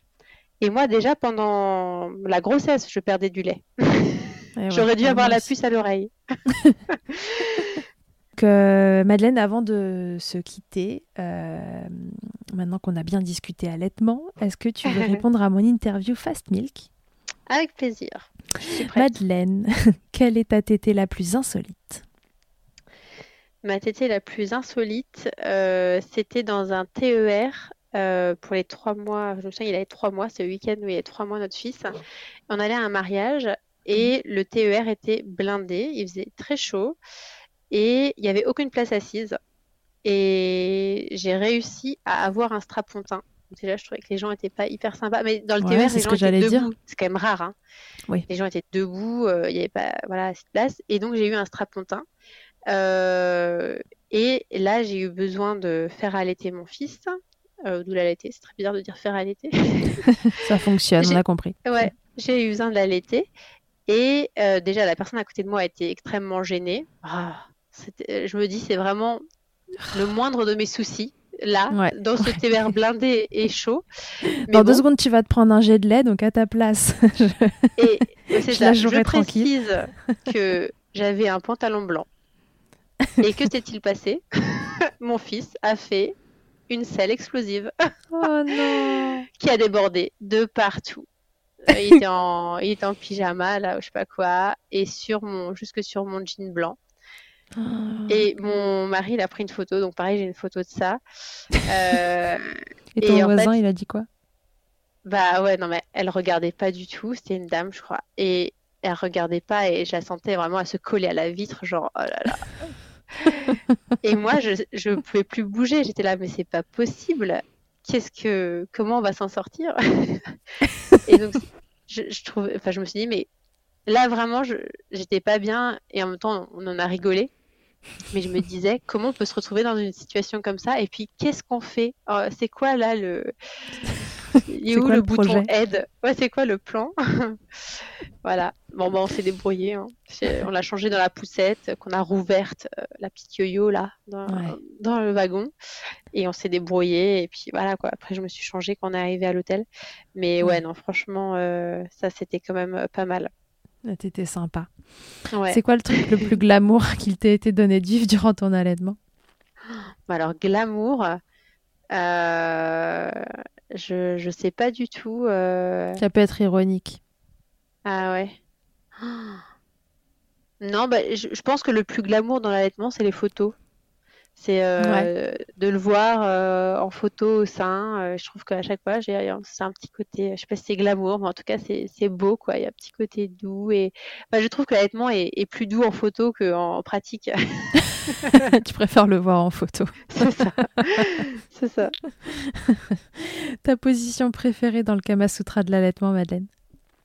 Et moi déjà pendant la grossesse, je perdais du lait. Eh ouais, J'aurais dû avoir la aussi. puce à l'oreille. Euh, Madeleine, avant de se quitter, euh, maintenant qu'on a bien discuté allaitement, est-ce que tu veux répondre à mon interview Fast Milk? Avec plaisir. Madeleine, quelle est ta tétée la plus insolite? Ma tétée la plus insolite, euh, c'était dans un TER euh, pour les trois mois. Je me souviens, il avait trois mois, c'est le week-end où il y avait trois mois notre fils. On allait à un mariage et le TER était blindé. Il faisait très chaud et il n'y avait aucune place assise. Et j'ai réussi à avoir un strapontin déjà, je trouvais que les gens étaient pas hyper sympas. Mais dans le Ouais, TER, c'est les gens étaient debout. C'est quand même rare. Hein. Oui. Les gens étaient debout, euh, il y avait pas voilà, assez de place. Et donc, j'ai eu un strapontin. Euh, et là, j'ai eu besoin de faire allaiter mon fils. Euh, D'où l'allaiter. C'est très bizarre de dire faire allaiter. Ça fonctionne, on a compris. Ouais, j'ai eu besoin de l'allaiter. Et euh, déjà, la personne à côté de moi a été extrêmement gênée. Ah, c'était- je me dis, c'est vraiment le moindre de mes soucis, là, Ouais, dans ce ouais. TER blindé et chaud. Mais Dans deux secondes, tu vas te prendre un jet de lait, donc à ta place. et et c'est Je ça. Je tranquille. précise que j'avais un pantalon blanc. Et que s'est-il passé? Mon fils a fait une selle explosive oh non qui a débordé de partout. Euh, Il était en, il était en pyjama, là, ou je sais pas quoi, et sur mon, jusque sur mon jean blanc. Et mon mari, il a pris une photo, donc pareil, j'ai une photo de ça. Euh, Et ton et voisin, fait- il a dit quoi? Bah ouais, non, mais elle regardait pas du tout, c'était une dame, je crois. Et elle regardait pas, et je la sentais vraiment à se coller à la vitre, genre, oh là là. Et moi, je, je pouvais plus bouger, j'étais là, mais c'est pas possible. Qu'est-ce que, comment on va s'en sortir? Et donc, je, je trouve, enfin, je me suis dit, mais là, vraiment, j'étais pas bien, et en même temps, on en a rigolé. Mais je me disais, comment on peut se retrouver dans une situation comme ça? Et puis, qu'est-ce qu'on fait? Euh, c'est quoi là le, il est où le bouton aide? Ouais, c'est quoi le plan? Voilà. Bon, bah, on s'est débrouillé. hein. On l'a changé dans la poussette, qu'on a rouverte, euh, la petite yo-yo là, dans, Ouais. dans le wagon. Et on s'est débrouillé. Et puis voilà quoi. Après, je me suis changée quand on est arrivé à l'hôtel. Mais ouais, Ouais. non, franchement, euh, ça c'était quand même euh, pas mal. Ah, T'étais sympa. Ouais. C'est quoi le truc le plus glamour qu'il t'ait été donné de vivre durant ton allaitement? Bah, Alors, glamour, euh, je, je sais pas du tout. euh, Ça peut être ironique. Ah ouais. Non, bah, je, je pense que le plus glamour dans l'allaitement, c'est les photos. C'est euh, de le voir euh, en photo au sein. euh, je trouve qu'à chaque fois, j'ai c'est un petit côté, je sais pas si c'est glamour, mais en tout cas, c'est c'est beau, quoi. Il y a un petit côté doux et bah, je trouve que l'allaitement est, est plus doux en photo qu'en pratique. tu préfères le voir en photo. C'est ça. C'est ça. Ta position préférée dans le Kama Sutra de l'allaitement, Madeleine?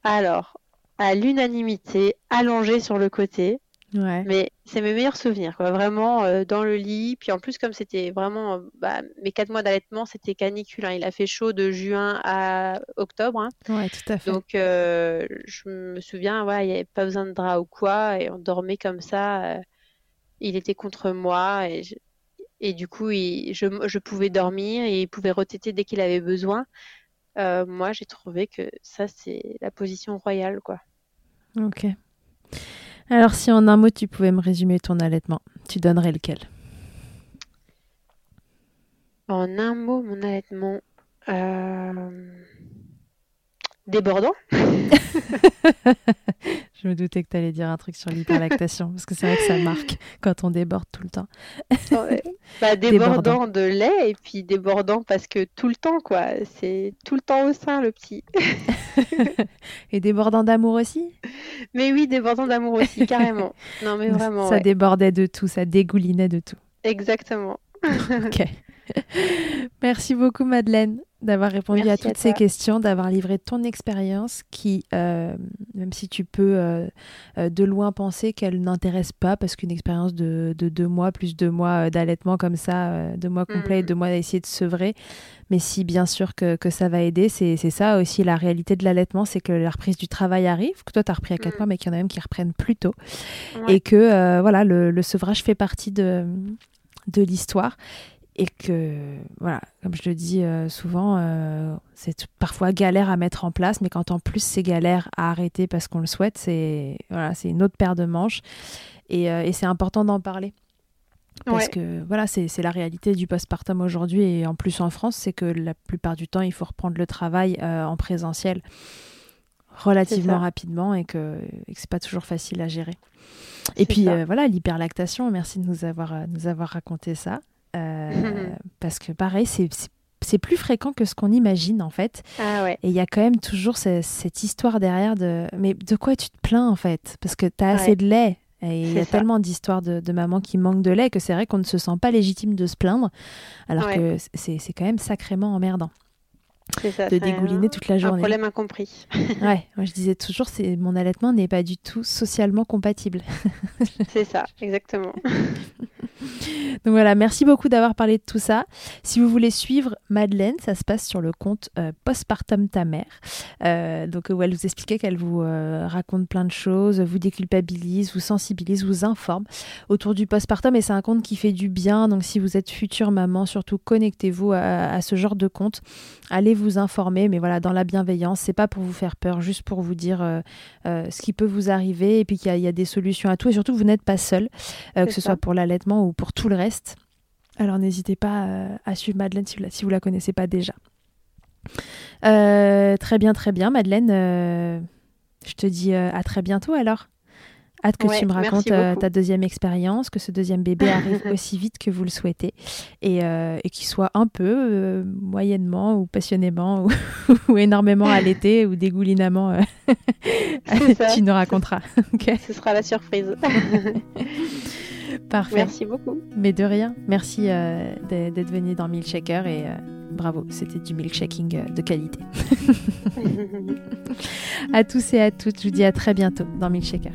Alors, à l'unanimité, allongé sur le côté. Ouais. Mais c'est mes meilleurs souvenirs, quoi. Vraiment euh, dans le lit. Puis en plus, comme c'était vraiment euh, bah, mes quatre mois d'allaitement, c'était canicule. hein. Il a fait chaud de juin à octobre. hein. Ouais, tout à fait. Donc euh, je me souviens, ouais, il n'y avait pas besoin de drap ou quoi, et on dormait comme ça. euh, il était contre moi et, je- et du coup, il- je, je pouvais dormir et il pouvait retéter dès qu'il avait besoin. Moi, j'ai trouvé que ça, c'est la position royale, quoi. Ok. Alors, si en un mot, tu pouvais me résumer ton allaitement, tu donnerais lequel? En un mot, mon allaitement, euh, débordant. Je me doutais que tu allais dire un truc sur l'hyperlactation, parce que c'est vrai que ça marque quand on déborde tout le temps. Ouais. Bah, Débordant. débordant de lait et puis débordant parce que tout le temps, quoi. C'est tout le temps au sein, le petit. Et débordant d'amour aussi? Mais oui, débordant d'amour aussi, carrément. Non, mais vraiment, Ça ouais. débordait de tout, ça dégoulinait de tout. Exactement. Ok. Merci beaucoup Madeleine d'avoir répondu à Merci à toutes ces questions, d'avoir livré ton expérience qui, euh, même si tu peux euh, euh, de loin penser qu'elle n'intéresse pas, parce qu'une expérience de, de deux mois, plus deux mois d'allaitement comme ça, deux mois complets, et Mhm. deux mois à essayer de sevrer, mais si bien sûr que, que ça va aider, c'est ça aussi la réalité de l'allaitement, c'est que la reprise du travail arrive, que toi tu as repris à quatre mois, mais qu'il y en a même qui reprennent plus tôt Ouais. et que euh, voilà le, le sevrage fait partie de, de l'histoire et que voilà comme je le dis euh, souvent euh, c'est parfois galère à mettre en place mais quand en plus c'est galère à arrêter parce qu'on le souhaite c'est voilà c'est une autre paire de manches et, euh, et c'est important d'en parler parce Ouais. que voilà c'est la réalité du postpartum aujourd'hui et en plus en France c'est que la plupart du temps il faut reprendre le travail en présentiel relativement rapidement et que, que c'est pas toujours facile à gérer. Et puis voilà, l'hyperlactation, merci de nous avoir, nous avoir raconté ça. Euh, parce que pareil, c'est- plus fréquent que ce qu'on imagine en fait. Ah ouais. Et il y a quand même toujours ce- cette histoire derrière de mais de quoi tu te plains en fait? Parce que tu as assez de lait. Et il y a ça. tellement d'histoires de, de mamans qui manquent de lait que c'est vrai qu'on ne se sent pas légitime de se plaindre, alors Ouais. que c'est c'est quand même sacrément emmerdant. Ça, de dégouliner un- toute la Un journée. problème incompris. Ouais, moi je disais toujours, c'est mon allaitement n'est pas du tout socialement compatible. c'est ça, exactement. Donc voilà, merci beaucoup d'avoir parlé de tout ça. Si vous voulez suivre Madeleine, ça se passe sur le compte euh, Postpartum ta mère. Euh, donc où elle vous expliquait qu'elle vous euh, raconte plein de choses, vous déculpabilise, vous sensibilise, vous informe autour du postpartum. Et c'est un compte qui fait du bien. Donc si vous êtes future maman, surtout connectez-vous à, à ce genre de compte. Allez vous informer, mais voilà, dans la bienveillance. C'est pas pour vous faire peur, juste pour vous dire euh, euh, ce qui peut vous arriver et puis qu'il y, a- il y a des solutions à tout. Et surtout, vous n'êtes pas seul, euh, que ce ça. soit pour l'allaitement ou pour tout le reste. Alors n'hésitez pas à suivre Madeleine si vous la, si vous la connaissez pas déjà. Très bien, très bien, Madeleine. je te dis à très bientôt alors. Hâte que Ouais, tu me racontes euh, ta deuxième expérience, que ce deuxième bébé arrive aussi vite que vous le souhaitez et, euh, et qu'il soit un peu, euh, moyennement ou passionnément ou, ou énormément allaité ou dégoulinamment. euh, tu nous raconteras. Ce sera la surprise. parfait. Merci beaucoup. Mais de rien. Merci d'être venu dans Milkshaker et bravo, c'était du milkshaking de qualité. À tous et à toutes, je vous dis à très bientôt dans Milkshaker.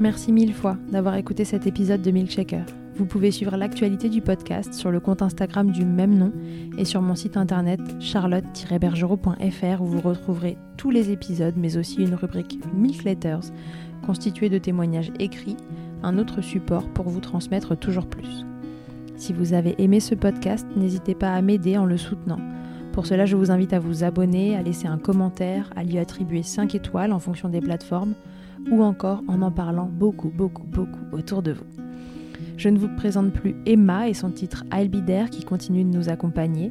Merci mille fois d'avoir écouté cet épisode de Milkshaker. Vous pouvez suivre l'actualité du podcast sur le compte Instagram du même nom et sur mon site internet charlotte-bergerot.fr où vous retrouverez tous les épisodes mais aussi une rubrique Milk Letters constituée de témoignages écrits, un autre support pour vous transmettre toujours plus. Si vous avez aimé ce podcast, n'hésitez pas à m'aider en le soutenant. Pour cela, je vous invite à vous abonner, à laisser un commentaire, à lui attribuer 5 étoiles en fonction des plateformes, ou encore en en parlant beaucoup, beaucoup, beaucoup autour de vous. Je ne vous présente plus Emma et son titre I'll Be qui continue de nous accompagner.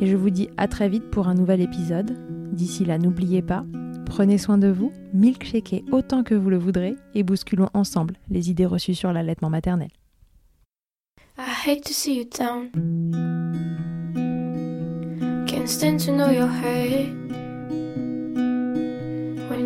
Et je vous dis à très vite pour un nouvel épisode. D'ici là, n'oubliez pas, prenez soin de vous, milkshakez autant que vous le voudrez et bousculons ensemble les idées reçues sur l'allaitement maternel. I hate to see you down. Can't stand to know hurt.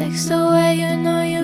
Text away, you know you